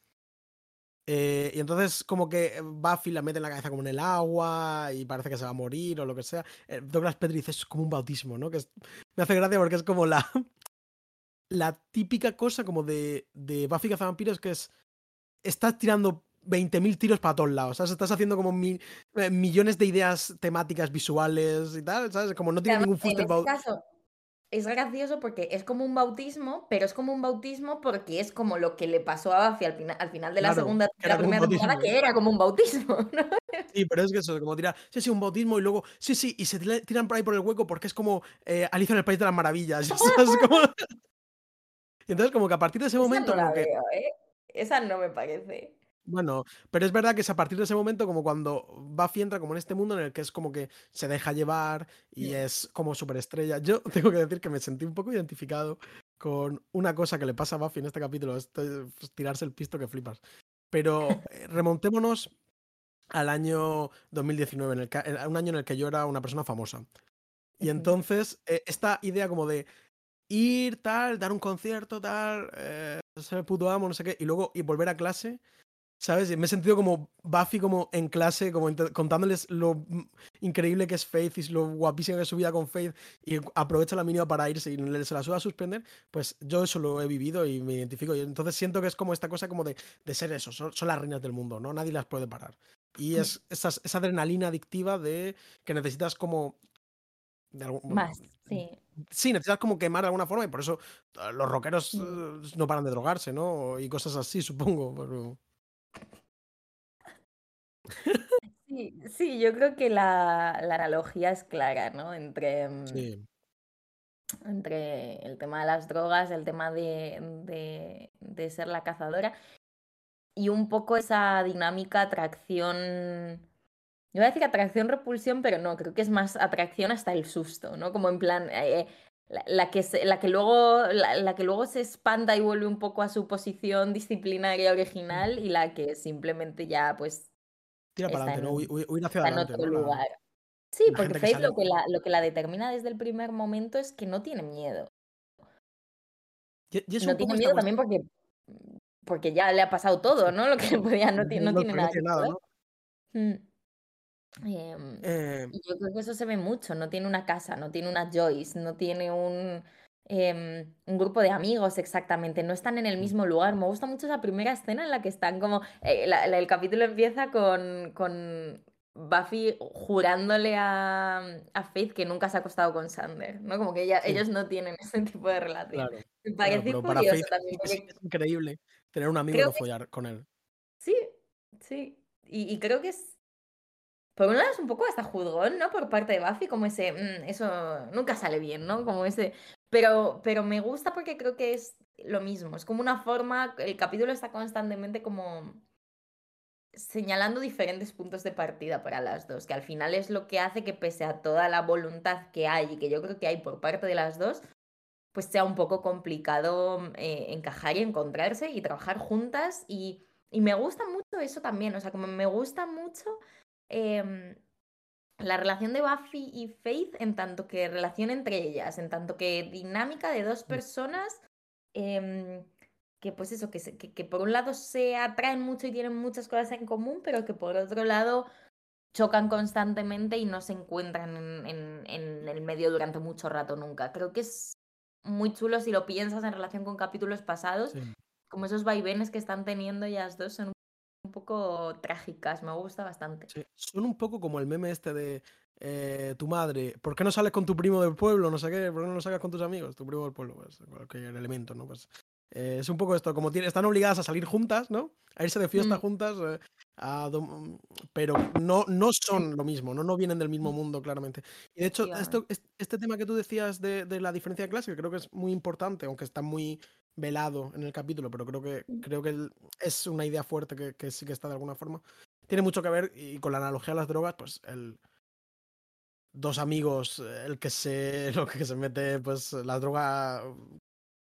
Eh, y entonces como que Buffy la mete en la cabeza como en el agua y parece que se va a morir o lo que sea. Eh, Douglas Petrie dice, es como un bautismo, ¿no? Que me hace gracia porque es como la, la típica cosa como de, de Buffy cazavampiros que es, estás tirando 20.000 tiros para todos lados, ¿sabes? Estás haciendo como mi- eh, millones de ideas temáticas visuales y tal, ¿sabes? Como no tiene además, ningún fuste este caso, es gracioso porque es como un bautismo, pero es como un bautismo porque es como lo que le pasó a Buffy al, final al final de la Claro, segunda, de la primera temporada, que era como un bautismo, (laughs) ¿no? Sí, pero es que eso, como tirar, sí, sí, un bautismo y luego, sí, sí, y se tira- tiran por ahí por el hueco porque es como eh, Alicia en el País de las Maravillas, (laughs) ¿sabes? Como- Y entonces como que a partir de ese Esa momento no la que, veo, ¿eh? Esa no me parece. bueno, pero es verdad que es a partir de ese momento como cuando Buffy entra como en este mundo en el que es como que se deja llevar y es como superestrella. Yo (laughs) tengo que decir que me sentí un poco identificado con una cosa que le pasa a Buffy en este capítulo, es t- tirarse el pisto que flipas. Pero (laughs) eh, remontémonos al año 2019, en el en un año en el que yo era una persona famosa. Y entonces, eh, esta idea como de ir, tal, dar un concierto, tal, eh, ser puto amo, no sé qué, y luego y volver a clase, ¿sabes? Me he sentido como Buffy como en clase, como contándoles lo increíble que es Faith y lo guapísima que es su vida con Faith y aprovecha la mínima para irse y se la suba a suspender, pues yo eso lo he vivido y me identifico. Y entonces siento que es como esta cosa como de, de ser eso, son, son las reinas del mundo, ¿no? Nadie las puede parar. Y Mm. es esa, esa adrenalina adictiva de que necesitas como De algún- Más, sí. Sí, necesitas como quemar de alguna forma y por eso eh, los rockeros eh, no paran de drogarse, ¿no? Y cosas así, supongo. Pero... Sí, sí, yo creo que la, la analogía es clara, ¿no? Entre, mm, Sí, entre el tema de las drogas, el tema de, de, de ser la cazadora y un poco esa dinámica atracción. Yo voy a decir atracción-repulsión, pero no, creo que es más atracción hasta el susto, ¿no? Como en plan, eh, la, la que se, la, que luego, la, la que luego se espanta y vuelve un poco a su posición disciplinaria original y la que simplemente ya, pues, tira para adelante, ¿no? Huir, hacia en otro lugar. Sí, la porque Faith lo que, la, lo que la determina desde el primer momento es que no tiene miedo. Y, y es No tiene miedo también porque, porque ya le ha pasado todo, ¿no? Lo que (laughs) podía, no, no, tiene, no no, tiene nada. ¿no? Mm. Em, Eh, yo creo que eso se ve mucho. No tiene una casa, no tiene una Joyce, no tiene un, em, un grupo de amigos exactamente. No están en el mm, mismo lugar. Me gusta mucho esa primera escena en la que están como. eh, la- la- el capítulo empieza con, con Buffy jurándole a, a Faith que nunca se ha acostado con Sander, ¿no? Como que ella- sí, ellos no tienen ese tipo de relación. claro, Me claro, parece pero para curioso Faith también, es, porque es increíble tener un amigo y que follar con él. sí, sí. Y, y creo que es. Por un lado es un poco hasta juzgón, ¿no? Por parte de Buffy, como ese, "Mm, eso nunca sale bien, ¿no? Como ese, pero, pero me gusta porque creo que es lo mismo, es como una forma, el capítulo está constantemente como señalando diferentes puntos de partida para las dos, que al final es lo que hace que pese a toda la voluntad que hay y que yo creo que hay por parte de las dos, pues sea un poco complicado eh, encajar y encontrarse y trabajar juntas y, y me gusta mucho eso también, o sea, como me gusta mucho em, la relación de Buffy y Faith en tanto que relación entre ellas, en tanto que dinámica de dos Mm, personas em, que pues eso, que, se- que, que por un lado se atraen mucho y tienen muchas cosas en común, pero que por otro lado chocan constantemente y no se encuentran en, en- en el medio durante mucho rato nunca. Creo que es muy chulo si lo piensas en relación con capítulos pasados, Sí. como esos vaivenes que están teniendo ellas dos son un poco trágicas, me gusta bastante. Sí, son un poco como el meme este de eh, tu madre, ¿por qué no sales con tu primo del pueblo? No sé qué, ¿por qué no lo sacas con tus amigos? Tu primo del pueblo, pues cualquier elemento, ¿no? Pues eh, es un poco esto, como tiene- están obligadas a salir juntas, ¿no? A irse de fiesta Mm, juntas, eh, a pero no, no son lo mismo, ¿no? No vienen del mismo mundo, claramente. Y de hecho, esto, efectivamente. es- este tema que tú decías de, de la diferencia de clase, que creo que es muy importante, aunque está muy velado en el capítulo, pero creo que, Mm, creo que es una idea fuerte que, que sí que está de alguna forma. Tiene mucho que ver y con la analogía a las drogas, pues el dos amigos, el que se (laughs) lo que se mete pues la droga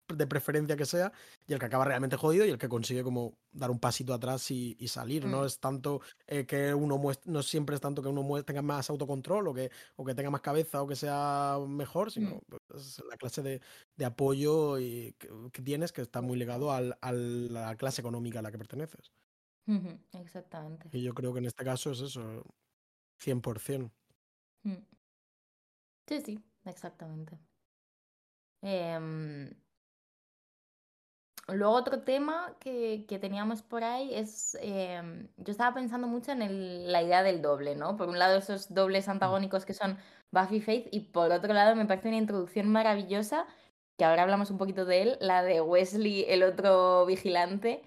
de preferencia que sea y el que acaba realmente jodido y el que consigue como dar un pasito atrás y, y salir. No mm, es tanto eh, que uno muestre, no siempre es tanto que uno tenga más autocontrol o que, o que tenga más cabeza o que sea mejor, mm, sino pues, la clase de, de apoyo y que, que tienes que está muy ligado al, a la clase económica a la que perteneces. Exactamente. Y yo creo que en este caso es eso, 100%. Mm. Sí, sí, exactamente. Em, Luego otro tema que, que teníamos por ahí es, em, yo estaba pensando mucho en el- la idea del doble, ¿no? Por un lado esos dobles Mm, antagónicos que son Buffy Faith y por otro lado me parece una introducción maravillosa, que ahora hablamos un poquito de él, la de Wesley, el otro vigilante,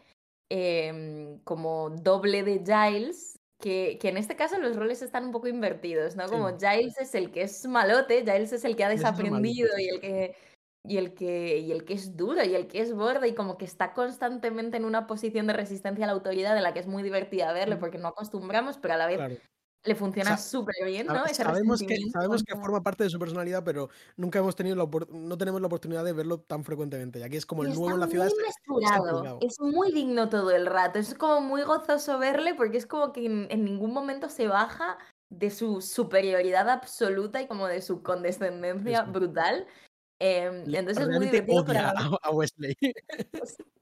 em, como doble de Giles, que, que en este caso los roles están un poco invertidos, ¿no? Como Sí, Giles es el que es malote, Giles es el que ha desaprendido y el que y el que, y el que es duro y el que es borde y como que está constantemente en una posición de resistencia a la autoridad de la que es muy divertida verle porque no acostumbramos, pero a la vez Claro. le funciona Sa- súper bien, sa- ¿no? Sabemos que, sabemos que forma parte de su personalidad, pero nunca hemos tenido la no tenemos la oportunidad de verlo tan frecuentemente. Y aquí es como Y el nuevo está en la ciudad, muy es, muy digno todo el rato, es como muy gozoso verle porque es como que en, en ningún momento se baja de su superioridad absoluta y como de su Sí, condescendencia sí. brutal. Le- entonces es muy divertido, pero (laughs) a Wesley. (laughs)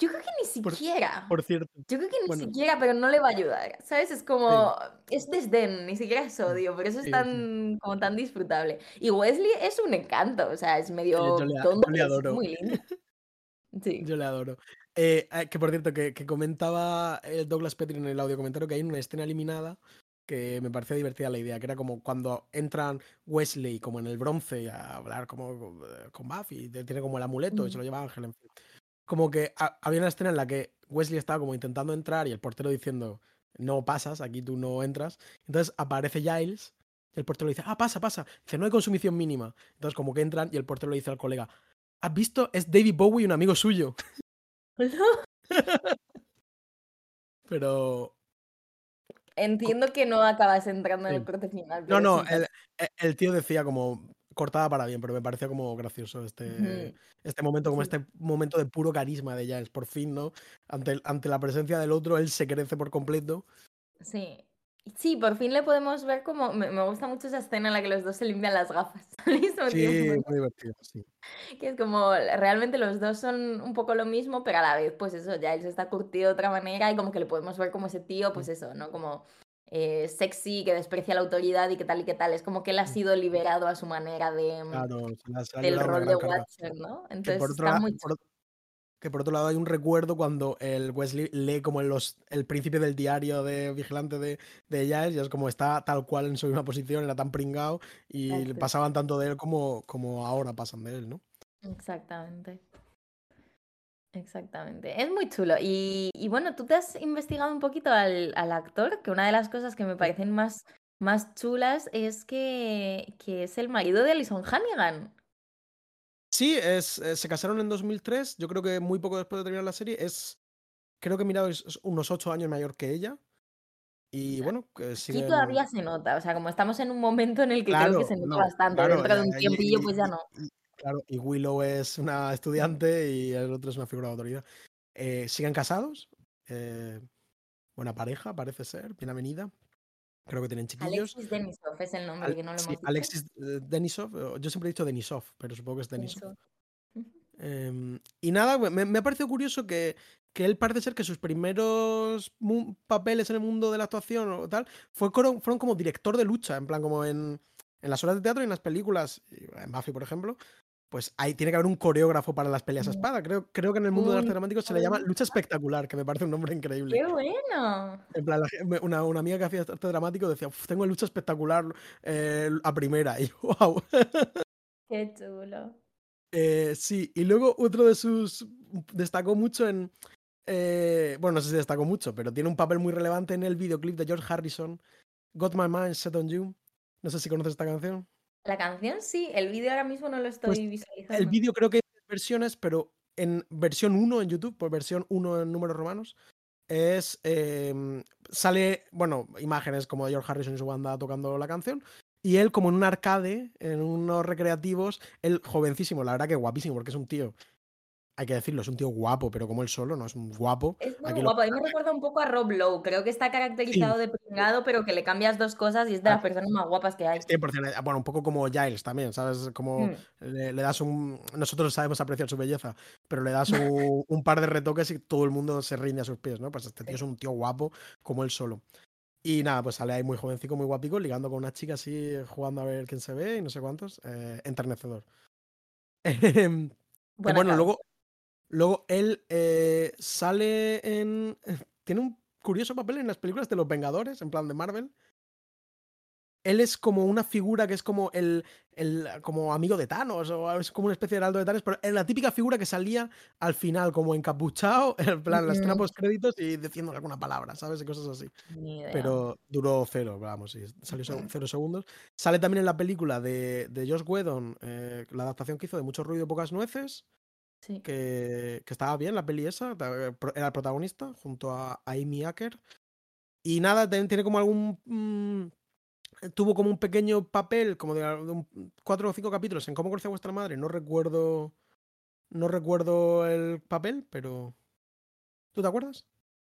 Yo creo que ni Por, siquiera. por cierto. Yo creo que ni Bueno, siquiera, pero no le va a ayudar, ¿sabes? Es sí, como, es desdén, ni siquiera es sí, odio, por eso es sí, sí. tan, como tan disfrutable. Y Wesley es un encanto, o sea, es Sí, Yo medio le, tonto, yo le pero es adoro. muy lindo. (laughs) Sí. Yo le adoro. Eh, eh, que por cierto, que, que comentaba el Douglas Petri en el audio comentario que hay una escena eliminada que me pareció divertida la idea, que era como cuando entran Wesley como en el bronce a hablar como con Buffy, tiene como el amuleto y se lo lleva Ángel, en fin. Como que había una escena en la que Wesley estaba como intentando entrar y el portero diciendo, no pasas, aquí tú no entras. Entonces aparece Giles y el portero le dice, ah, pasa, pasa. Dice, no hay consumición mínima. Entonces como que entran y el portero le dice al colega, ¿has visto? Es David Bowie, un amigo suyo. (laughs) (laughs) Pero Entiendo que no acabas entrando en el corte final. No, no, el, e, el, tío decía como cortada para bien, pero me parecía como gracioso este, este momento, como este momento de puro carisma de Giles, por fin, ¿no? Ante, ante la presencia del otro, él se crece por completo. Sí. Sí, por fin le podemos ver como. Me, gusta mucho esa escena en la que los dos se limpian las gafas (laughs) al mismo sí, muy divertido, sí. Que es como. Realmente los dos son un poco lo mismo, pero a la vez, pues eso, ya él se está curtido de otra manera y como que le podemos ver como ese tío, pues eso, ¿no? Como eh, sexy, que desprecia la autoridad y que tal y que tal. Es como que él ha sido liberado a su manera de. Claro, del rol de Watcher, ¿no? Entonces está muy que por otro lado hay un recuerdo cuando el Wesley lee como en los, el príncipe del diario de vigilante de, de Giles, y es como está tal cual en su misma posición, era tan pringado y pasaban tanto de él como, como ahora pasan de él, ¿no? Exactamente. Exactamente. Es muy chulo. Y, y, bueno, tú te has investigado un poquito al, al, actor, que una de las cosas que me parecen más, más chulas es que, que es el marido de Alison Hannigan. Sí, es, eh, se casaron en 2003, yo creo que muy poco después de terminar la serie. Es, creo que he mirado, es unos ocho años mayor que ella. Y bueno, que Sí, todavía se nota. O sea, como estamos en un momento en el que creo que se nota bastante. Dentro de un tiempillo, pues ya no. claro, y Willow es una estudiante y el otro es una figura de autoridad. Eh, ¿Siguen casados? Eh, buena pareja, parece ser, bien avenida. Creo que tienen chiquillos. Alexis Denisov es el nombre que no lo hemos dicho. Alexis eh, Denisov, yo siempre he dicho Denisov, pero supongo que es Denisov. Em, y nada, me, ha parecido curioso que, que, él parece ser que sus primeros papeles en el mundo de la actuación o tal fueron, fueron como director de lucha, en plan como en, en las obras de teatro y en las películas, en Buffy por ejemplo, pues ahí tiene que haber un coreógrafo para las peleas a espada. Creo, creo que en el mundo del arte dramático se le llama lucha espectacular, que me parece un nombre increíble. ¡Qué bueno! En plan, una, una, amiga que hacía arte dramático decía, tengo lucha espectacular eh, a primera. (laughs) Y wow. ¡Qué chulo! Eh, sí, y luego otro de sus. Destacó mucho en. Eh, bueno, no sé si destacó mucho, pero tiene un papel muy relevante en el videoclip de George Harrison, Got My Mind Set on You. No sé si conoces esta canción. La canción sí, el vídeo ahora mismo no lo pues, estoy visualizando. El vídeo creo que hay versiones, pero en versión 1 en YouTube, por versión 1 en números romanos, es. Em, sale, bueno, imágenes como de George Harrison y su banda tocando la canción. Y él, como en un arcade, en unos recreativos, él jovencísimo, la verdad que guapísimo, porque es un tío hay que decirlo, es un tío guapo, pero como él solo, no es un guapo. Es muy guapo, a mí me recuerda un poco a Rob Lowe, creo que está caracterizado de pringado, pero que le cambias dos cosas y es de las personas más guapas que hay. 100%, eh, bueno, un poco como Giles también, ¿sabes? Como hmm. le, das un... Nosotros sabemos apreciar su belleza, pero le das (laughs) un, par de retoques y todo el mundo se rinde a sus pies, ¿no? Pues este tío es un tío guapo como él solo. Y nada, pues sale ahí muy jovencico, muy guapico, ligando con una chica así, jugando a ver quién se ve y no sé cuántos. Eh, enternecedor. (laughs) Bueno, luego, Luego él eh, sale en. Tiene un curioso papel en las películas de los Vengadores, en plan de Marvel. Él es como una figura que es como el, el como amigo de Thanos, o es como una especie de heraldo de Thanos, pero es la típica figura que salía al final, como encapuchado, (laughs) en plan, las trampos créditos y diciendo alguna palabra, ¿sabes? Y cosas así. Pero duró cero, vamos, sí, salió cero segundos. Sale también en la película de, de Josh Whedon, eh, la adaptación que hizo de Mucho Ruido y Pocas Nueces. Que, estaba bien la peli esa, eh, era el protagonista, junto a, Amy Acker. Y nada, tiene como algún. Mm, tuvo como un pequeño papel, como de, cuatro o cinco capítulos en Cómo conoce a vuestra madre. No recuerdo. No recuerdo el papel, pero. ¿Tú te acuerdas?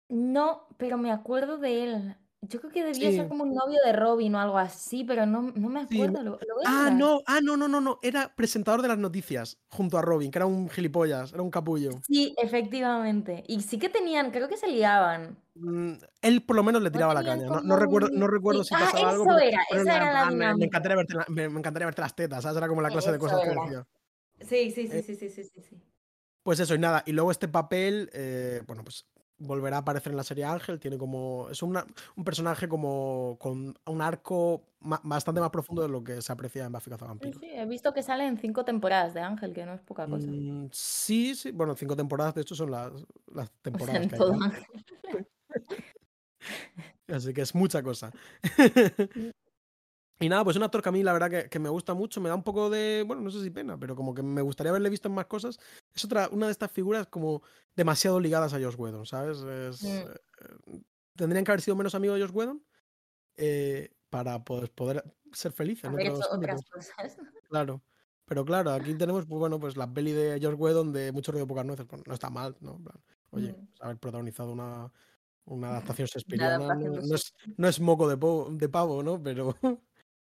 No, pero me acuerdo de él. Yo creo que debía ser como un novio de Robin o algo así, pero no, no me acuerdo. ¿Lo, ah, no, ah, no, no, no, no. Era presentador de las noticias junto a Robin, que era un gilipollas, era un capullo. Sí, efectivamente. Y sí que tenían, creo que se liaban. Mm, él por lo menos le tiraba la caña. No, recuerdo, no recuerdo si pasaba ah, algo. Eso era, esa era la me, me, encantaría verte, me, encantaría verte las tetas, ¿sabes? Era como la clase de cosas que decía. Sí, sí, sí, sí, sí, sí, sí. Pues eso, y nada. Y luego este papel, eh, bueno, pues volverá a aparecer en la serie Ángel. Tiene como. Es una- un personaje como con un arco ma- bastante más profundo de lo que se aprecia en Buffy Cazavampiros. sí, he visto que sale en cinco temporadas de Ángel, que no es poca cosa. Mm, sí, sí. Bueno, cinco temporadas, de hecho, son las, las (laughs) O sea, temporadas que hay. todo Ángel. Ángel. (laughs) Así que es mucha cosa. Y nada, pues un actor que a mí la verdad que, que me gusta mucho, me da un poco de, bueno, no sé si pena, pero como que me gustaría haberle visto en más cosas. Es otra, una de estas figuras como demasiado ligadas a Josh Whedon, ¿sabes? Es, Mm. eh, tendrían que haber sido menos amigos de Josh Whedon eh, para poder, poder ser felices en Haber otros hecho otras ámbitos. cosas. (laughs) Claro. Pero claro, aquí tenemos, pues bueno, pues la peli de Josh Whedon de Mucho ruido, pocas nueces. pues no está mal, ¿no? En plan, oye, Mm. pues haber protagonizado una, una (laughs) adaptación shakespeariana no, de no es, no es moco de, po- de pavo, ¿no? Pero, (laughs)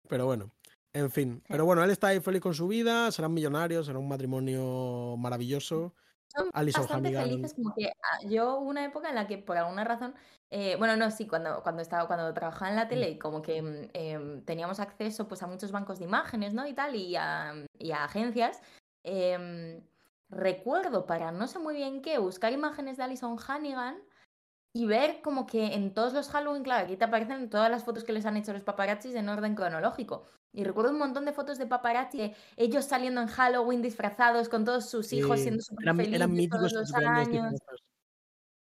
pero bueno, en fin. Pero bueno, él está ahí feliz con su vida, serán millonarios, será un matrimonio maravilloso. Son Alison bastante Hannigan. felices, como que ah, yo hubo una época en la que por alguna razón, eh, bueno, no, sí, cuando, cuando estaba, cuando trabajaba en la Mm. tele y como que mm, em, teníamos acceso pues a muchos bancos de imágenes, ¿no? Y tal, y a, y a agencias. em, recuerdo para no sé muy bien qué, buscar imágenes de Alison Hannigan y ver como que en todos los Halloween, claro, aquí te aparecen todas las fotos que les han hecho los paparazzis en orden cronológico. Y recuerdo un montón de fotos de paparazzi, de ellos saliendo en Halloween disfrazados con todos sus hijos Sí, siendo súper eran, eran felices míticos todos los años.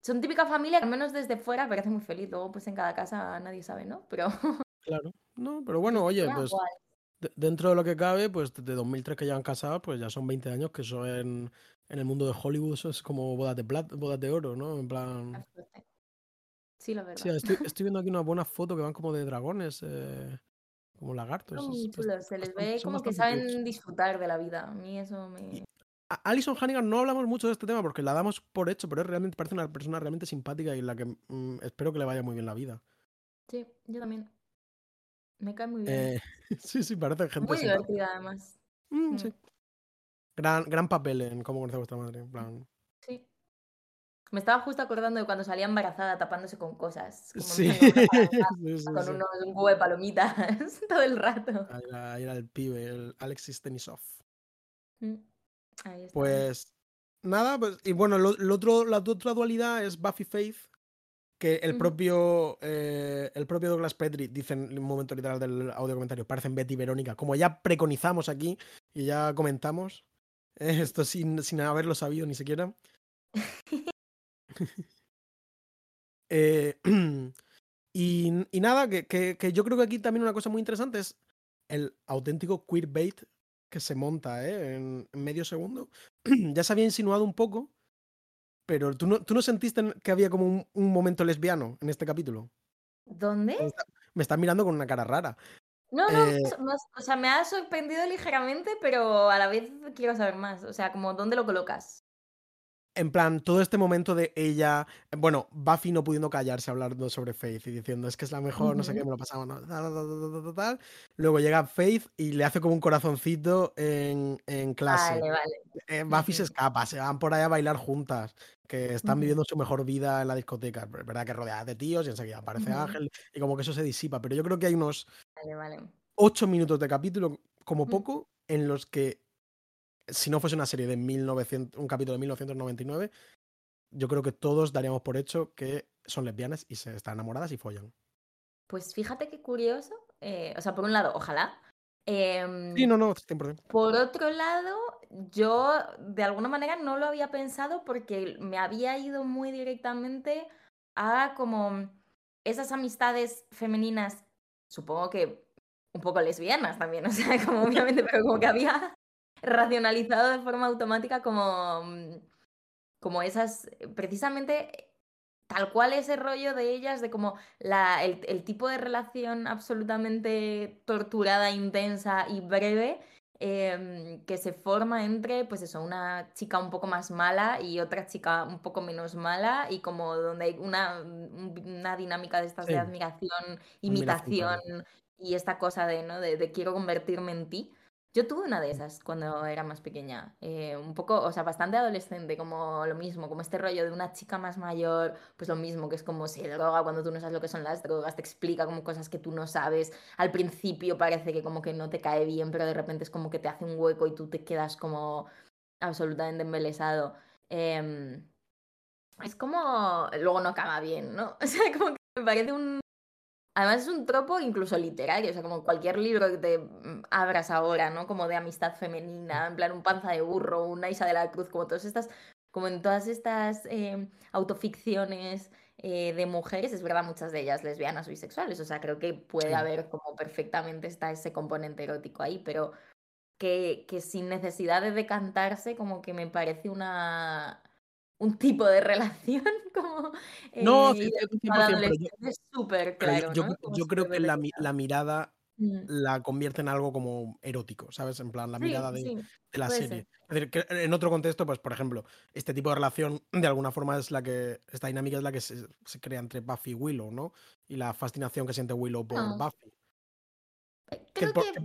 Son típica familia al menos desde fuera parece muy feliz. Luego pues en cada casa nadie sabe, ¿no? Pero (laughs) Claro. No, pero bueno, oye, pues dentro de lo que cabe, pues de 2003 que llevan casados, pues ya son 20 años que eso en, en el mundo de Hollywood eso es como bodas de plata, bodas de oro, ¿no? En plan... Sí, la Sí, verdad. estoy, estoy viendo aquí una buena (laughs) foto que van como de dragones, eh, como lagartos. Son es muy bast- chulos. Se les ve como que saben disfrutar de la vida. A mí eso me... Y a Alison Hannigan no hablamos mucho de este tema porque la damos por hecho, pero es realmente parece una persona realmente simpática y la que mm, espero que le vaya muy bien la vida. Sí, yo también. Me cae muy bien. Eh, (laughs) sí, sí, parece gente Muy simpática. divertida además. Mm, Mm, sí. Gran, gran papel en cómo conoce a vuestra madre. En plan. Me estaba justo acordando de cuando salía embarazada tapándose con cosas. Como Sí, (laughs) con sí, sí, unos, un huevo de palomitas (laughs) todo el rato. Ahí era, ahí era el pibe, el Alexis Denisov. Mm, Ahí está. Pues nada, pues, y bueno, lo, lo otro, la otra dualidad es Buffy Faith, que el propio, eh, el propio Douglas Petrie dice en un momento literal del audio comentario, parecen Betty y Verónica, como ya preconizamos aquí y ya comentamos, eh, (laughs) esto sin, sin haberlo sabido ni siquiera. (laughs) Eh, (clears throat) y, y nada, que, que- que yo creo que aquí también una cosa muy interesante es el auténtico queerbait que se monta ¿eh? en, en medio segundo. (clears throat) ya se había insinuado un poco, pero ¿tú no, tú no sentiste en- que había como un, un momento lesbiano en este capítulo? ¿Dónde? Me está- Me estás mirando con una cara rara. No, no, Eh, más- más- o sea, me ha sorprendido ligeramente, pero a la vez quiero saber más. O sea, como ¿dónde lo colocas? En plan, todo este momento de ella, bueno, Buffy no pudiendo callarse hablando sobre Faith y diciendo es que es la mejor, no sé qué, me lo pasamos, ¿no? Tal, tal, tal, tal, tal, tal. Luego llega Faith y le hace como un corazoncito en, en clase. Vale, vale. Eh, Buffy se escapa, se van por ahí a bailar juntas, que están viviendo su mejor vida en la discoteca. Es verdad que rodeadas de tíos y enseguida aparece. Ángel y como que eso se disipa. Pero yo creo que hay unos Vale, vale. ocho minutos de capítulo, como Mm, poco, en los que, si no fuese una serie de 1900, un capítulo de 1999, yo creo que todos daríamos por hecho que son lesbianas y se están enamoradas y follan. Pues fíjate qué curioso. eh, o sea, por un lado, ojalá. Sí, Em, no, no, 100%. por otro lado, yo de alguna manera no lo había pensado porque me había ido muy directamente a como esas amistades femeninas, supongo que un poco lesbianas también, o sea, como obviamente, pero como que había racionalizado de forma automática como, mm, como esas, eh, precisamente tal cual ese rollo de ellas, de como la, el, el tipo de relación absolutamente torturada, intensa y breve em, que se forma entre, pues eso, una chica un poco más mala y otra chica un poco menos mala y como donde hay una, un- una dinámica de estas de Sí, admiración, admiración imitación y esta cosa de, ¿no? de, de quiero convertirme en ti. Yo tuve una de esas cuando era más pequeña, eh, un poco, o sea, bastante adolescente, como lo mismo, como este rollo de una chica más mayor, pues lo mismo, que es como se droga cuando tú no sabes lo que son las drogas, te explica como cosas que tú no sabes, al principio parece que como que no te cae bien, pero de repente es como que te hace un hueco y tú te quedas como absolutamente embelesado. Em, Es como. Luego no acaba bien, ¿no? (laughs) O sea, como que me parece un. Además es un tropo incluso literario, o sea, como cualquier libro que te mm, abras ahora, ¿no? Como de amistad femenina, en plan un panza de burro, una Isa de la Cruz, como todas estas, como en todas estas em, autoficciones eh, de mujeres, es verdad, muchas de ellas lesbianas o bisexuales, o sea, creo que puede Sí. haber como perfectamente está ese componente erótico ahí, pero que, que sin necesidad de decantarse, como que me parece una un tipo de relación (laughs) como No, eh, sí, estoy identificada 100%, pero yo adolescente súper claro, yo ¿no? Como yo creo que la la mirada Mm. la convierte en algo como erótico, ¿sabes? En plan, la Sí, mirada de sí, de la serie. ser. Es decir, que en otro contexto, pues, por ejemplo, este tipo de relación, de alguna forma, es la que esta dinámica es la que se se crea entre Buffy y Willow, ¿no? Y la fascinación que siente Willow por No. Buffy. Eh, Que creo por que que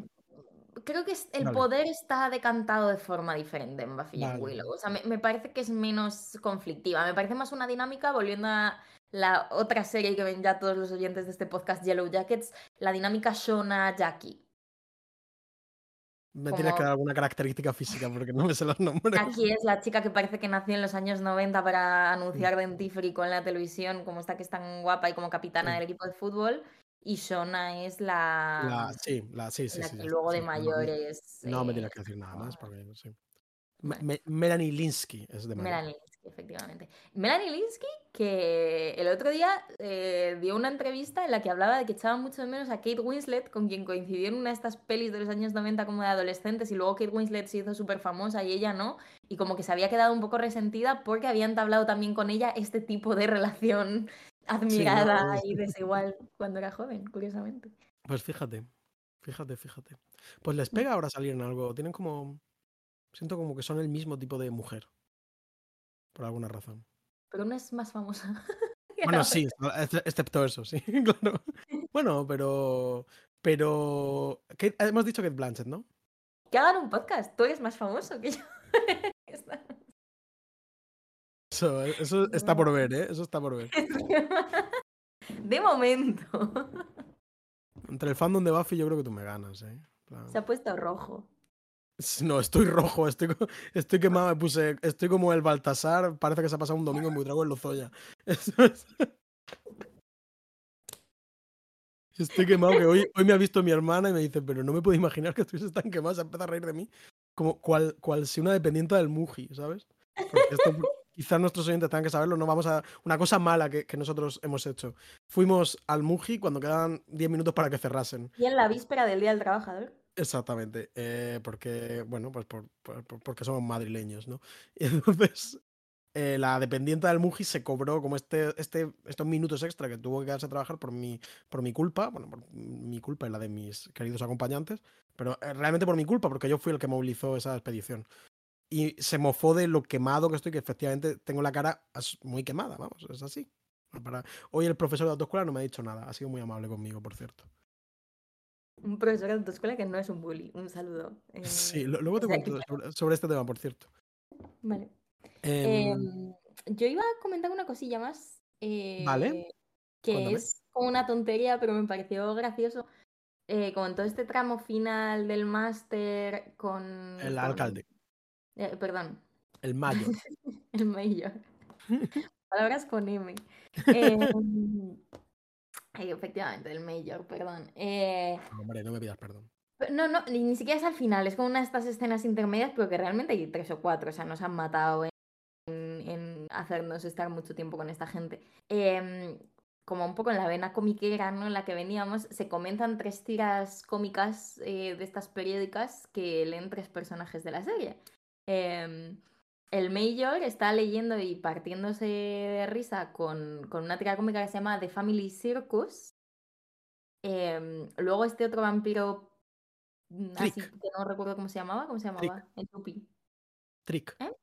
creo que es el poder está decantado de forma diferente en Buffy y en Vale, Willow. vale. O sea, me me parece que es menos conflictiva. Me parece más una dinámica, volviendo a la otra serie que ven ya todos los oyentes de este podcast, Yellow Jackets, la dinámica Shona-Jackie. Me tienes que Como dar alguna característica física porque no me sé los nombres. Jackie es la chica que parece que nació en los años 90 para (laughs) anunciar dentífrico en la televisión, como esta que es tan guapa y como capitana Sí. del equipo de fútbol, y Shona es la La sí, la sí, sí, la sí, que luego de no mayores, no me eh, tienes que decir nada más porque sí. Vale. me Melanie Lynskey es de María. Melanie Lynskey, efectivamente. Melanie Lynskey, que el otro día eh, dio una entrevista en la que hablaba de que echaba mucho de menos a Kate Winslet, con quien coincidió en una de estas pelis de los años 90 como de adolescentes, y luego Kate Winslet se hizo súper famosa y ella no, y como que se había quedado un poco resentida porque había entablado también con ella este tipo de (laughs) relación Sí, no, admirada (laughs) y desigual cuando era joven, curiosamente. Pues fíjate, fíjate, fíjate. Pues les pega ahora salir en algo, tienen como siento como que son el mismo tipo de mujer. Por alguna razón. Pero una es más famosa (laughs) Bueno, sí, excepto eso, sí, (laughs) claro. Bueno, pero pero Kate hemos dicho Cate Blanchett, ¿no? Que hagan un podcast, tú eres más famoso que yo. Eso eso Es está por ver, ¿eh? Eso está por ver. (laughs) De momento. Entre el fandom de Buffy yo creo que tú me ganas, ¿eh? Se ha puesto rojo. No, estoy rojo, estoy estoy quemado, me puse estoy como el Baltasar, parece que se ha pasado un domingo en Buitrago en Lozoya. Eso es. (laughs) Estoy quemado, que hoy hoy me ha visto mi hermana y me dice: "Pero no me puedo imaginar que estuvieses tan quemado", se empieza a reír de mí, como cual cual si una dependienta del Muji, ¿sabes? Porque esto quizás nuestros oyentes tengan que saberlo, no vamos a una cosa mala que que nosotros hemos hecho. Fuimos al Muji cuando quedaban 10 minutos para que cerrasen. Y en la víspera del Día del Trabajador. Exactamente, eh, porque, bueno, pues por por por porque somos madrileños, ¿no? (laughs) Y entonces, eh, la dependienta del Muji se cobró como este este estos minutos extra que tuvo que quedarse a trabajar por mi por mi culpa, bueno, por mi culpa y la de mis queridos acompañantes, pero, eh, realmente por mi culpa, porque yo fui el que movilizó esa expedición. Y se mofó de lo quemado que estoy, que efectivamente tengo la cara muy quemada, vamos, es así. Para hoy el profesor de autoescuela no me ha dicho nada, ha sido muy amable conmigo, por cierto. Un profesor de autoescuela que no es un bully. Un saludo, Sí, eh, lo luego te cuento sobre sobre este tema, por cierto. Vale. Em Em, yo iba a comentar una cosilla más, Vale, eh, que cuéntame. es como una tontería, pero me pareció gracioso, eh, como en todo este tramo final del máster con El con alcalde. Eh, perdón. El mayor. (laughs) El mayor. (laughs) Palabras con M. (laughs) Ay, efectivamente, el mayor, perdón. Eh No, hombre, no me pidas perdón. Pe no, no, ni ni siquiera es al final, es como una de estas escenas intermedias, pero que realmente hay 3 o 4, o sea, nos han matado en en hacernos estar mucho tiempo con esta gente. Em, como un poco en la vena comiquera, ¿no?, en la que veníamos, se comentan 3 tiras cómicas, eh, de estas periódicas que leen 3 personajes de la serie. Em, el mayor está leyendo y partiéndose de risa con con una tira cómica que se llama The Family Circus. Em, luego este otro vampiro, mm, así que no recuerdo cómo se llamaba, ¿cómo se Trick. llamaba? El tupi. Trick. ¿Eh?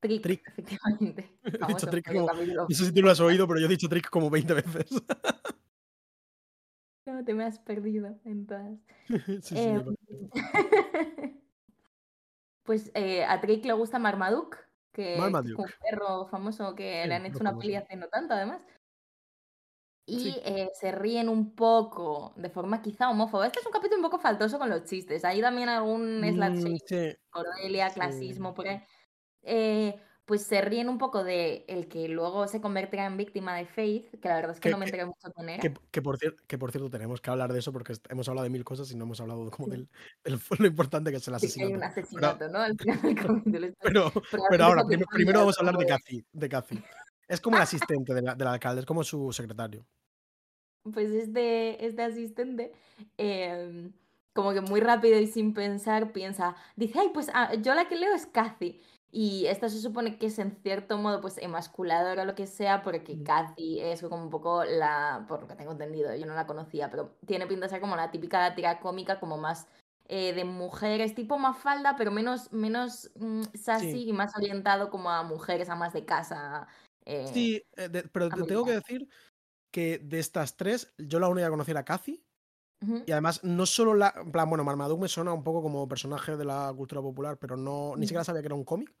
Trick, Trick. (laughs) efectivamente, (laughs) He dicho Trick como no sé si tú lo has oído, pero yo he dicho Trick como 20 veces. (laughs) No, te me has perdido en todas. Sí, sí, imagino. Pues, eh, a Trick le gusta Marmaduke, que es un perro famoso que Sí, le han hecho una peli famoso. hace no tanto, además. Y, Sí. eh, se ríen un poco, de forma quizá homófoba. Este es un capítulo un poco faltoso con los chistes. Hay también algún Mm, shaming, sí. Cordelia, clasismo por ahí. Eh, pues se ríen un poco de el que luego se convertirá en víctima de Faith, que la verdad es que, Que- no me enteré mucho quién era. Que, que por cier- que por cierto tenemos que hablar de eso porque hemos hablado de mil cosas y no hemos hablado como Sí. del, del- lo importante que es el de que hay un asesinato. asesinato, ¿no? Al final del (laughs) capítulo. Está- Pero, pero pero ahora primero vamos a hablar de de- Cathy. De Cathy. Es como el asistente de del alcalde, es como su secretario. Pues este, este asistente, em, como que muy rápido y sin pensar, piensa, dice, ay, pues ah, yo la que leo es Cathy. Y esta se supone que es en cierto modo, pues, emasculadora o lo que sea, porque Mm. Cathy es como un poco la, por lo que tengo entendido, yo no la conocía, pero tiene pinta de ser como la típica tira cómica, como más eh, de mujeres, tipo Mafalda, pero menos, menos mm, sassy Sí. y más orientado como a mujeres, a más de casa. eh, Sí, eh, de- pero te tengo que decir que de estas tres, yo la única que conocí era Cathy. ujú, Y además, no solo la. En plan, bueno, Marmaduke me suena un poco como personaje de la cultura popular, pero no. Ni siquiera sabía que era un cómic.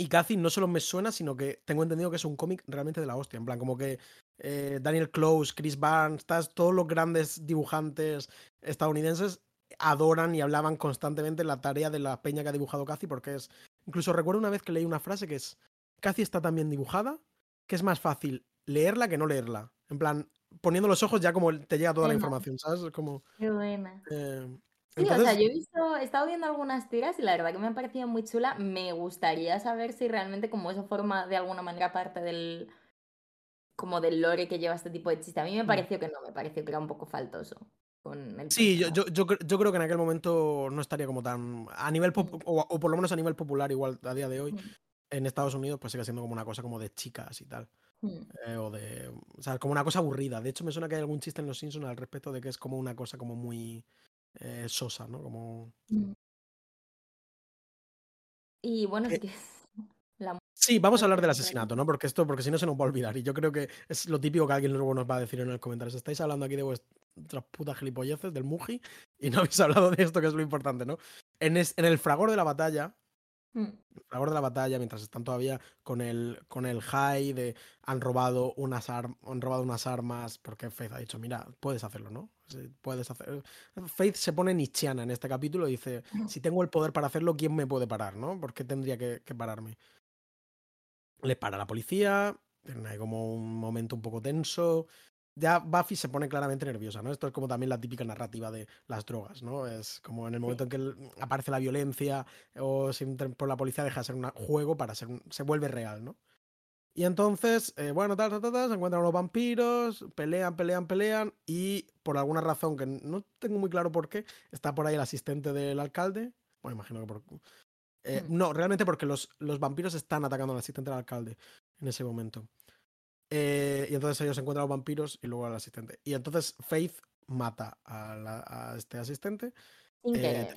Y Cathy no solo me suena, sino que tengo entendido que es un cómic realmente de la hostia. En plan, como que eh, Daniel Close, Chris Barnes, todos los grandes dibujantes estadounidenses adoran y hablaban constantemente la tarea de la peña que ha dibujado Cathy, porque es. Incluso recuerdo una vez que leí una frase que es: Cathy está tan bien dibujada que es más fácil leerla que no leerla. En plan, poniendo los ojos ya como te llega toda la información, ¿sabes? Como. Qué buena. eh, Sí, o sea, yo he visto, he estado viendo algunas tiras y la verdad que me ha parecido muy chula. Me gustaría saber si realmente como eso forma de alguna manera parte del como del lore que lleva este tipo de chiste. A mí me Mm. pareció que no, me pareció que era un poco faltoso con el Sí, yo, yo, yo, cre- yo creo que en aquel momento no estaría como tan. A nivel pop- Mm. o, o por lo menos a nivel popular, igual a día de hoy, Mm, en Estados Unidos, pues sigue siendo como una cosa como de chicas y tal. eh, o de. O sea, como una cosa aburrida. De hecho, me suena que hay algún chiste en Los Simpsons al respecto de que es como una cosa como muy eh, sosa, ¿no? Como. Mm. Y bueno, Eh, sí que (laughs) la Sí, vamos a hablar del asesinato, ¿no? Porque esto, porque si no se nos va a olvidar. Y yo creo que es lo típico que alguien luego nos va a decir en los comentarios. Estáis hablando aquí de vuestras putas gilipolleces, del Muji, y no habéis (laughs) hablado de esto, que es lo importante, ¿no? En, es- en el fragor de la batalla, Mm, el fragor de la batalla, mientras están todavía con el, con el high de han robado unas arm- han robado unas armas, porque Faith ha dicho, mira, puedes hacerlo, ¿no? Puedes hacer. Faith se pone nichiana en este capítulo y dice, si tengo el poder para hacerlo, ¿quién me puede parar, no? ¿Por qué tendría que, que pararme? Le para la policía, ahí como un momento un poco tenso. Ya Buffy se pone claramente nerviosa, ¿no? Esto es como también la típica narrativa de las drogas, ¿no? Es como en el momento en que aparece la violencia o se entra por la policía deja de ser un juego para ser un- se vuelve real, ¿no? Y entonces, eh, bueno, tal, tal, tal, tal, se encuentran unos vampiros, pelean, pelean, pelean y por alguna razón que no tengo muy claro por qué, está por ahí el asistente del alcalde. Bueno, imagino que por... eh, Mm. no, realmente porque los, los vampiros están atacando al asistente del alcalde en ese momento. Eh, y entonces ellos encuentran a los vampiros y luego al asistente. Y entonces Faith mata a, la- a este asistente sin querer.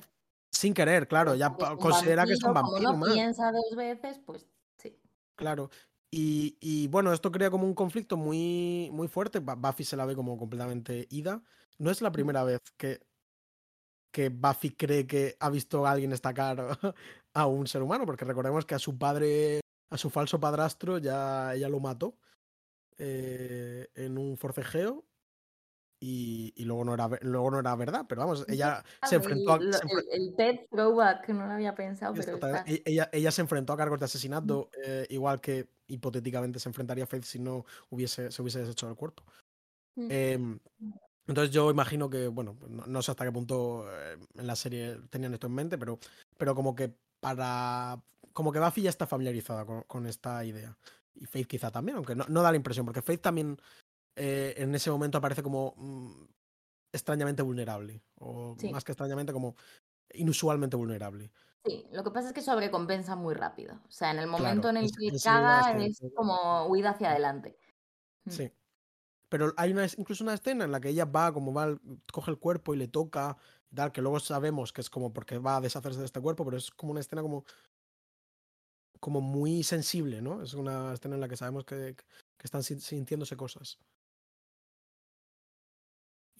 sin querer, claro, Pues ya considera que es un vampiro, como no piensa dos veces, pues. Claro. Y, y, bueno, esto crea como un conflicto muy, muy fuerte. Bu- Buffy se la ve como completamente ida. No es la primera vez que, que Buffy cree que ha visto a alguien destacar (laughs) a un ser humano, porque recordemos que a su padre, a su falso padrastro, ya ella lo mató eh, en un forcejeo. Y, y luego, no era, luego no era verdad, pero vamos, ella se enfrentó a, El, se enfre- el, el Ted Throwback, no lo había pensado, pero está. E- Ella, ella se enfrentó a cargos de asesinato, eh, igual que hipotéticamente se enfrentaría a Faith si no hubiese, se hubiese deshecho del cuerpo. Mm. Em, entonces yo imagino que, bueno, pues no, no sé hasta qué punto eh, en la serie tenían esto en mente, pero, pero como que para... Como que Buffy ya está familiarizada con, con esta idea. Y Faith quizá también, aunque no, no da la impresión, porque Faith también eh, en ese momento aparece como mm, extrañamente vulnerable. O Sí. más que extrañamente, como inusualmente vulnerable. Sí, lo que pasa es que sobrecompensa muy rápido. O sea, en el momento Claro, en el que caga es como huida hacia adelante. Mm. Sí. Pero hay una, incluso una escena en la que ella va, como va, coge el cuerpo y le toca, tal, que luego sabemos que es como porque va a deshacerse de este cuerpo, pero es como una escena como, como muy sensible, ¿no? Es una escena en la que sabemos que, que están sin- sintiéndose cosas.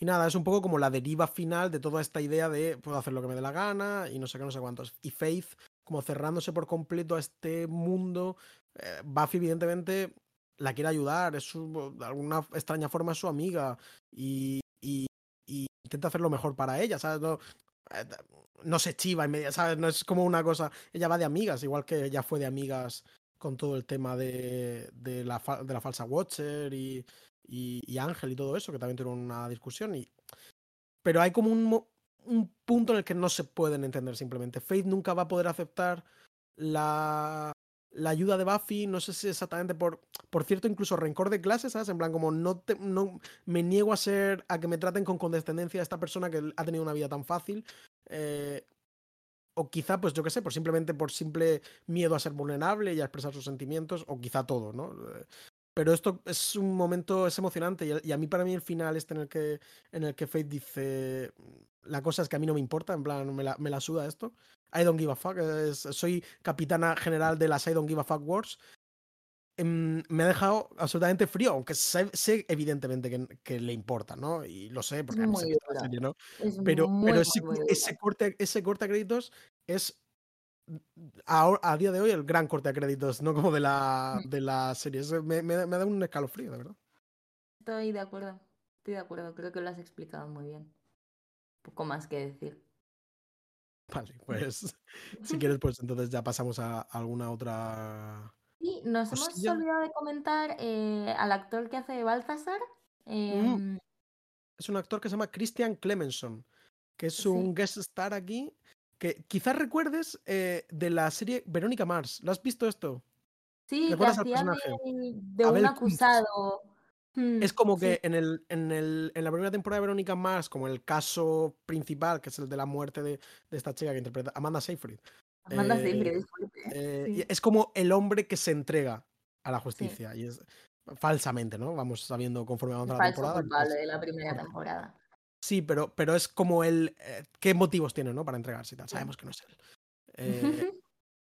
Y nada, es un poco como la deriva final de toda esta idea de puedo hacer lo que me dé la gana y no sé qué, no sé cuántos. Y Faith, como cerrándose por completo a este mundo. eh, Buffy, evidentemente, la quiere ayudar, es su, de alguna extraña forma su amiga y, y- y intenta hacer lo mejor para ella, ¿sabes? No, eh, no se chiva media ¿sabes? No es como una cosa. Ella va de amigas, igual que ella fue de amigas con todo el tema de, de, la, de la falsa Watcher y, y, y, Ángel y todo eso, que también tuvieron una discusión. Y... Pero hay como un, un punto en el que no se pueden entender simplemente. Faith nunca va a poder aceptar la, la ayuda de Buffy, no sé si exactamente por, por cierto, incluso rencor de clases, ¿sabes? En plan, como no, no me niego a ser, a que me traten con condescendencia a esta persona que ha tenido una vida tan fácil. Eh, o quizá, pues yo qué sé, por simplemente por simple miedo a ser vulnerable y a expresar sus sentimientos, o quizá todo, ¿no? Pero esto es un momento, es emocionante, y, y a mí para mí el final este en el que, en el que Faith dice, la cosa es que a mí no me importa, en plan, me la, me la suda esto. I don't give a fuck. Es, soy capitana general de las I don't give a fuck wars. Em, me ha dejado absolutamente frío, aunque sé, sé evidentemente que, que, le importa, ¿no? Y lo sé porque muy visto la serie, ¿no? pero muy, pero muy, ese, ese, corte, ese corte a créditos es a, a, día de hoy el gran corte a créditos, no como de la, de la serie. Me, me, me da un escalofrío, de verdad. Estoy de acuerdo, estoy de acuerdo. Creo que lo has explicado muy bien. Poco más que decir. Vale, pues (laughs) si quieres, pues entonces ya pasamos a alguna otra. Sí, nos hemos olvidado de comentar eh, al actor que hace de Balthasar. Eh, mm. Es un actor que se llama Christian Clemenson, que es un sí. guest star aquí, que quizás recuerdes eh, de la serie Verónica Mars. ¿Lo has visto esto? Sí, que hacía de, de un acusado. Mm, es como que sí. en, el, en, el, en, la primera temporada de Verónica Mars, como el caso principal, que es el de la muerte de, de esta chica que interpreta Amanda Seyfried. Amanda eh, Seyfried es eh, sí. Es como el hombre que se entrega a la justicia. Sí. Y es falsamente, ¿no? Vamos sabiendo conforme avanza la temporada. Culpable pues, de la primera temporada. Sí, pero, pero es como el. Eh, ¿Qué motivos tiene, ¿no? Para entregarse y tal. Sabemos que no es él. Eh, (laughs)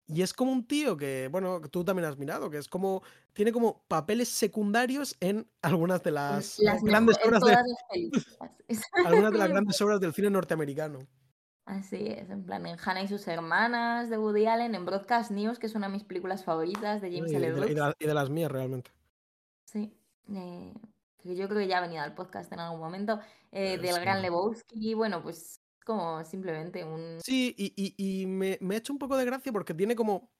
Y es como un tío que, bueno, tú también has mirado, que es como, tiene como papeles secundarios en algunas de las, las grandes obras de, las (laughs) algunas de las (laughs) grandes obras del cine norteamericano. Así es, en plan, en Hannah y sus hermanas de Woody Allen, en Broadcast News, que es una de mis películas favoritas de James L. y, de, y de las mías, realmente. Sí, eh, que yo creo que ya ha venido al podcast en algún momento, eh, del sí. gran Lebowski, bueno, pues como simplemente un... Sí, y, y, y me, me, ha hecho un poco de gracia porque tiene como...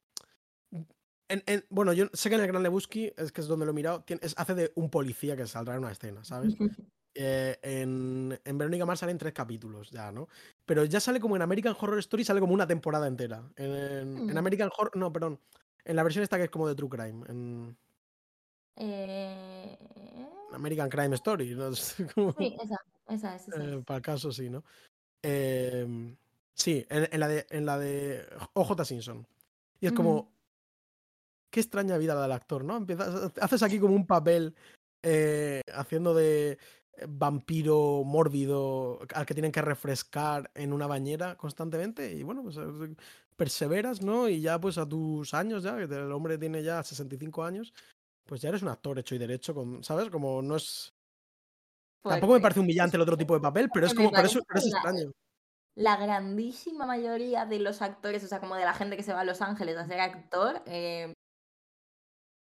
En, en, bueno, yo sé que en el Gran Lebowski, es que es donde lo he mirado, tiene, es, hace de un policía que saldrá en una escena, ¿sabes? (laughs) eh, en, en Verónica Mars salen tres capítulos ya, ¿no? Pero ya sale como en American Horror Story, sale como una temporada entera. En, Mm. en American Horror, no, perdón. En la versión esta que es como de True Crime. Eh... American Crime Story. ¿no? (laughs) Como, Sí, esa, esa es. Esa eh, para el caso, sí, ¿no? Eh, sí, en, en, la de, en la de OJ Simpson. Y es como, qué extraña vida la del actor, ¿no? Empiezas, haces aquí como un papel eh, haciendo de vampiro mórbido al que tienen que refrescar en una bañera constantemente y bueno, pues eh, perseveras, ¿no? Y ya pues a tus años ya, que el hombre tiene ya 65 años, pues ya eres un actor hecho y derecho, con, ¿sabes? Como no es... Tampoco me parece humillante el otro tipo de papel, pero es como, es, parece pero es extraño. la grandísima mayoría de los actores, o sea, como de la gente que se va a Los Ángeles a ser actor, eh,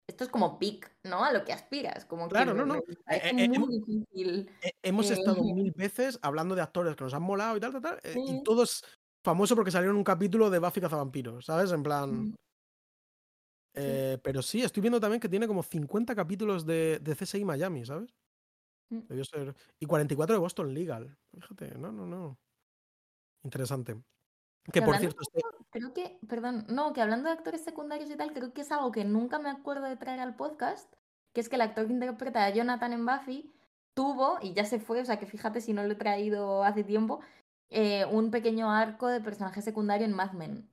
esto es como pic, ¿no? A lo que aspiras. Como Claro, que no, no. me Eh, eh, muy hemos, difícil. hemos estado mil veces hablando de actores que nos han molado y tal, tal, tal, y sí. todo es famoso porque salieron un capítulo de Buffy Cazavampiros, ¿sabes? En plan... Sí. Eh, pero sí, estoy viendo también que tiene como 50 capítulos de, de CSI Miami, ¿sabes? Mm. Debió ser. Y 44 de Boston Legal. Fíjate, no, no, no. Interesante. Que Que por cierto, de este. creo que, perdón, no, que hablando de actores secundarios y tal, creo que es algo que nunca me acuerdo de traer al podcast, que es que el actor que interpreta a Jonathan en Buffy tuvo, y ya se fue, o sea que fíjate si no lo he traído hace tiempo, eh, un pequeño arco de personaje secundario en Mad Men.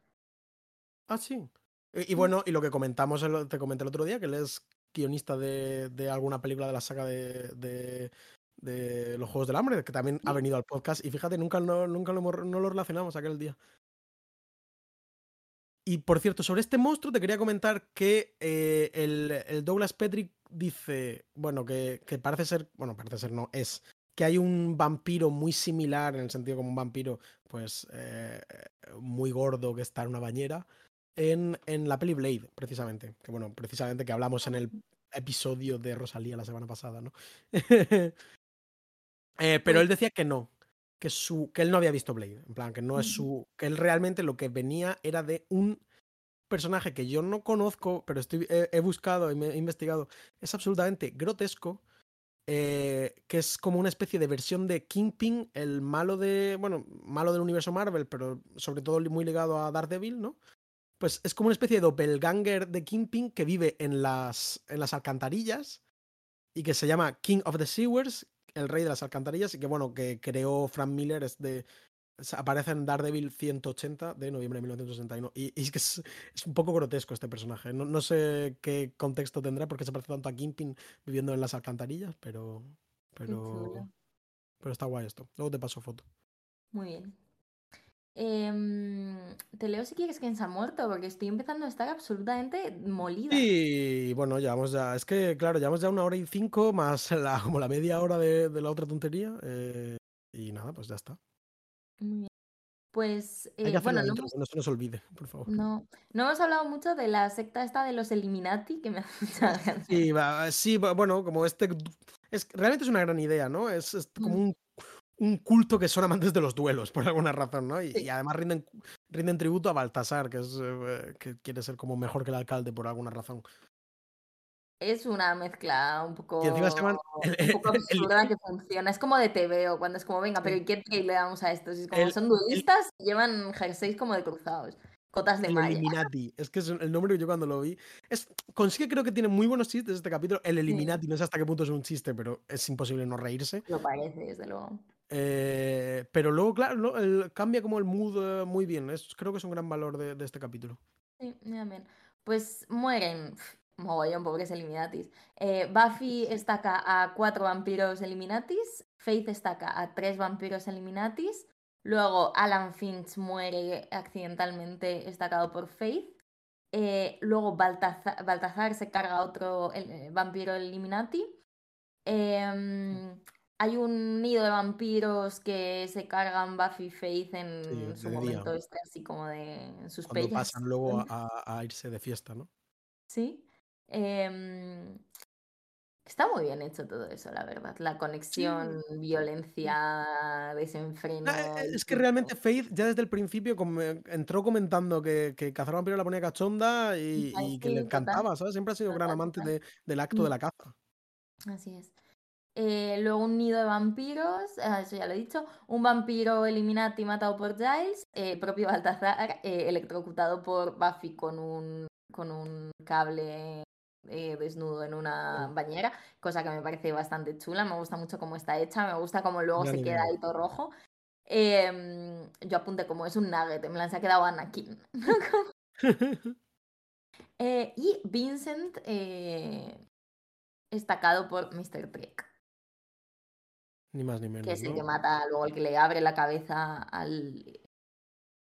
Ah, sí. Y, y bueno, y lo que comentamos, el- te comenté el otro día, que él es guionista de, de alguna película de la saga de, de, de los Juegos del Hambre, que también ha venido al podcast. Y fíjate, nunca, no, nunca lo, no lo relacionamos aquel día. Y por cierto, sobre este monstruo te quería comentar que eh, el, el Douglas Petrick dice, bueno, que, que parece ser, bueno, parece ser no, es que hay un vampiro muy similar, en el sentido como un vampiro, pues, eh, muy gordo que está en una bañera, en, en la peli Blade, precisamente. Que bueno, precisamente que hablamos en el episodio de Rosalía la semana pasada, ¿no? (laughs) Eh, pero él decía que no, que, su, que él no había visto Blade. En plan, que no es su. que él realmente lo que venía era de un personaje que yo no conozco, pero estoy, he, buscado y me he investigado. Es absolutamente grotesco. Eh, que es como una especie de versión de Kingpin, el malo de. Bueno, malo del universo Marvel, pero sobre todo muy ligado a Daredevil, ¿no? Pues es como una especie de doppelganger de Kingpin que vive en las, en las alcantarillas y que se llama King of the Sewers, el rey de las alcantarillas, y que bueno, que creó Frank Miller, es de. Aparece en Daredevil 180 de noviembre de 1961. Y, y es que es, un poco grotesco este personaje. No, no, sé qué contexto tendrá porque se parece tanto a Kingpin viviendo en las alcantarillas, pero. Pero. Pero está guay esto. Luego te paso foto. Muy bien. Em, te leo si quieres que se ha muerto, porque estoy empezando a estar absolutamente molida. Sí, bueno, llevamos ya. Es que, claro, llevamos ya una hora y cinco más la, como la media hora de, la otra tontería. Eh, y nada, pues ya está. Muy bien. Pues, eh, bueno, no, no se nos olvide, por favor. No, no hemos hablado mucho de la secta esta de los Illuminati, que me hace mucha gracia. Sí, va, sí, bueno, como este. Es, realmente es una gran idea, ¿no? Es, es como mm. un un culto que son amantes de los duelos, por alguna razón, ¿no? Y, además rinden, rinden, tributo a Baltasar, que, es, eh, que quiere ser como mejor que el alcalde por alguna razón. Es una mezcla un poco, un poco absurda que funciona. Es como de TVO, cuando es como, venga, pero ¿y qué le damos a estos? Es como, son duelistas y llevan jerseys como de cruzados. Cotas de el Eliminati. Es que es el nombre que yo cuando lo vi. Es, consigue, creo que tiene muy buenos chistes este capítulo. El Eliminati, no sé hasta qué punto es un chiste, pero es imposible no reírse. Lo parece, desde luego. Eh, pero luego, claro, cambia como el mood eh, muy bien. Es, creo que es un gran valor de, este capítulo. Sí, bien. Pues mueren. Mogollón, pobres Eliminatis. Eh, Buffy (laughs) estaca a cuatro vampiros Eliminatis. Faith estaca a tres vampiros Eliminatis. Luego Alan Finch muere accidentalmente estacado por Faith. luego Baltazar, se carga a otro vampiro Eliminati. Eh, hay un nido de vampiros que se cargan Buffy y Faith en su momento este, así como de sus Cuando pasan luego a, irse de fiesta, ¿no? Sí. Em, está muy bien hecho todo eso, la verdad. La conexión, violencia, desenfreno. Eh, es que realmente Faith ya desde el principio entró comentando que, que cazar vampiros la ponía cachonda y, que le encantaba, ¿sabes? Siempre ha sido gran amante del acto de mm. la caza. Así es. Eh, luego un nido de vampiros, ah, eso ya lo he dicho. Un vampiro Eliminati matado por Giles. Eh, propio Baltazar eh, electrocutado por Buffy con un, con un cable desnudo en una bañera, cosa que me parece bastante chula. Me gusta mucho cómo está hecha, me gusta cómo luego se queda ahí todo rojo. Em, yo apunté como es un nugget, en plan se ha quedado Anakin. (laughs) (laughs) y Vincent estacado por Mr. Trek. Ni más ni menos. Que es el que mata, luego el que le abre la cabeza al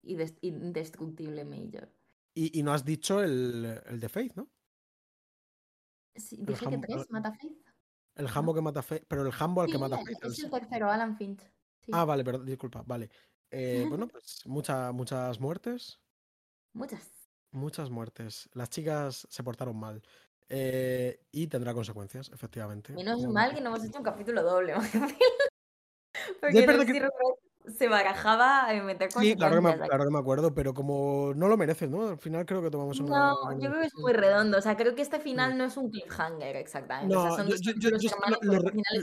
indestructible Major. Y, y no has dicho el, el de Faith, ¿no? Sí, dije que tres mata Faith. El Jambo que mata Faith, pero el Jambo al que mata Faith. Es el tercero, Alan Finch. Ah, vale, perdón, disculpa, vale. Eh, bueno, pues (laughs) muchas muertes. Muchas. Muchas muertes. Las chicas se portaron mal. Eh, y tendrá consecuencias, efectivamente. Menos mal que no hemos hecho un capítulo doble. (laughs) Porque no que... se barajaba en meter Sí, claro que, me, claro que, me, acuerdo, pero como no lo mereces, ¿no? Al final creo que tomamos una. No, yo creo que es muy redondo. O sea, creo que este final no es un cliffhanger exactamente. No, yo, yo,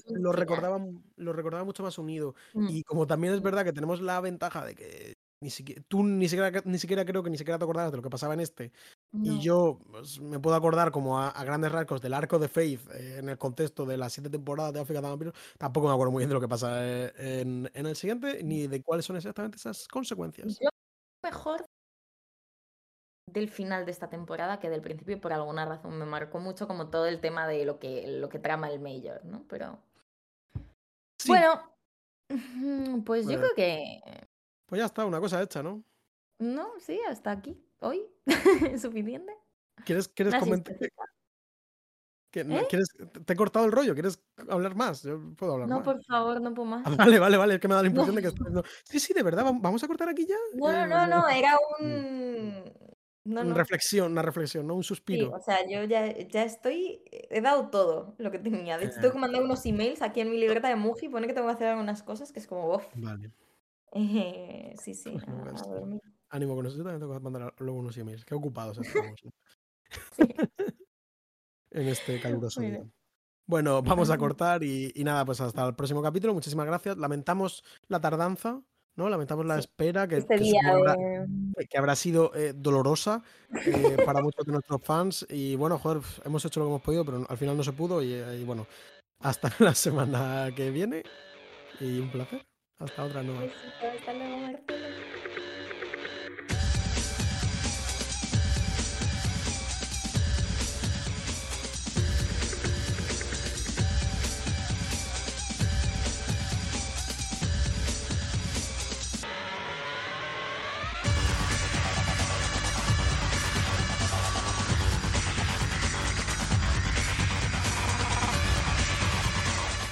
lo, recordaba, lo recordaba mucho más unido. Mm. Y como también es verdad que tenemos la ventaja de que ni siquiera, tú ni siquiera, ni siquiera creo que ni siquiera te acordabas de lo que pasaba en este. Y yo pues, me puedo acordar como a, grandes rasgos del arco de Faith eh, en el contexto de las siete temporadas de África de Vampiros. Tampoco me acuerdo muy bien de lo que pasa eh, en, en, el siguiente, ni de cuáles son exactamente esas consecuencias. Yo mejor del final de esta temporada que del principio por alguna razón me marcó mucho como todo el tema de lo que, lo que trama el Major, ¿no? Pero... Bueno, (laughs) pues yo creo que pues ya está, una cosa hecha, ¿no? No, sí, hasta aquí. Hoy. ¿Es (laughs) suficiente? ¿Quieres, quieres comentar? ¿Eh? ¿Quieres, te he cortado el rollo, ¿quieres hablar más? Yo puedo hablar no, más. No, por favor, no puedo más. Ah, vale, vale, vale, es que me da la (laughs) impresión de que Sí, sí, de verdad, ¿vamos a cortar aquí ya? No, no, no, no, era un No, Una no. reflexión, una reflexión, ¿no? Un Sí, suspiro. o sea, yo ya, ya estoy, he dado todo lo que tenía. De hecho, Eh, tengo que mandar unos emails aquí en mi libreta de Muji, pone que tengo que hacer algunas cosas que es como, uff. vale. Eh, sí, sí, Bueno, a, a pues, dormir. Ánimo con. Yo también tengo que mandar luego unos emails. Qué ocupados (laughs) estamos. Sí, (laughs) en este caluroso día. bueno. Vamos a (laughs) cortar y, y nada, pues hasta el próximo capítulo. Muchísimas gracias. Lamentamos la tardanza, ¿no? Lamentamos la Sí, espera, que, este que día habrá, de... que habrá sido eh, dolorosa eh, para muchos de nuestros fans. Y bueno, joder, hemos hecho lo que hemos podido, pero al final no se pudo. Y, eh, y bueno, hasta la semana que viene. Y un placer. Hasta otra nueva. Hasta luego, Marcelo.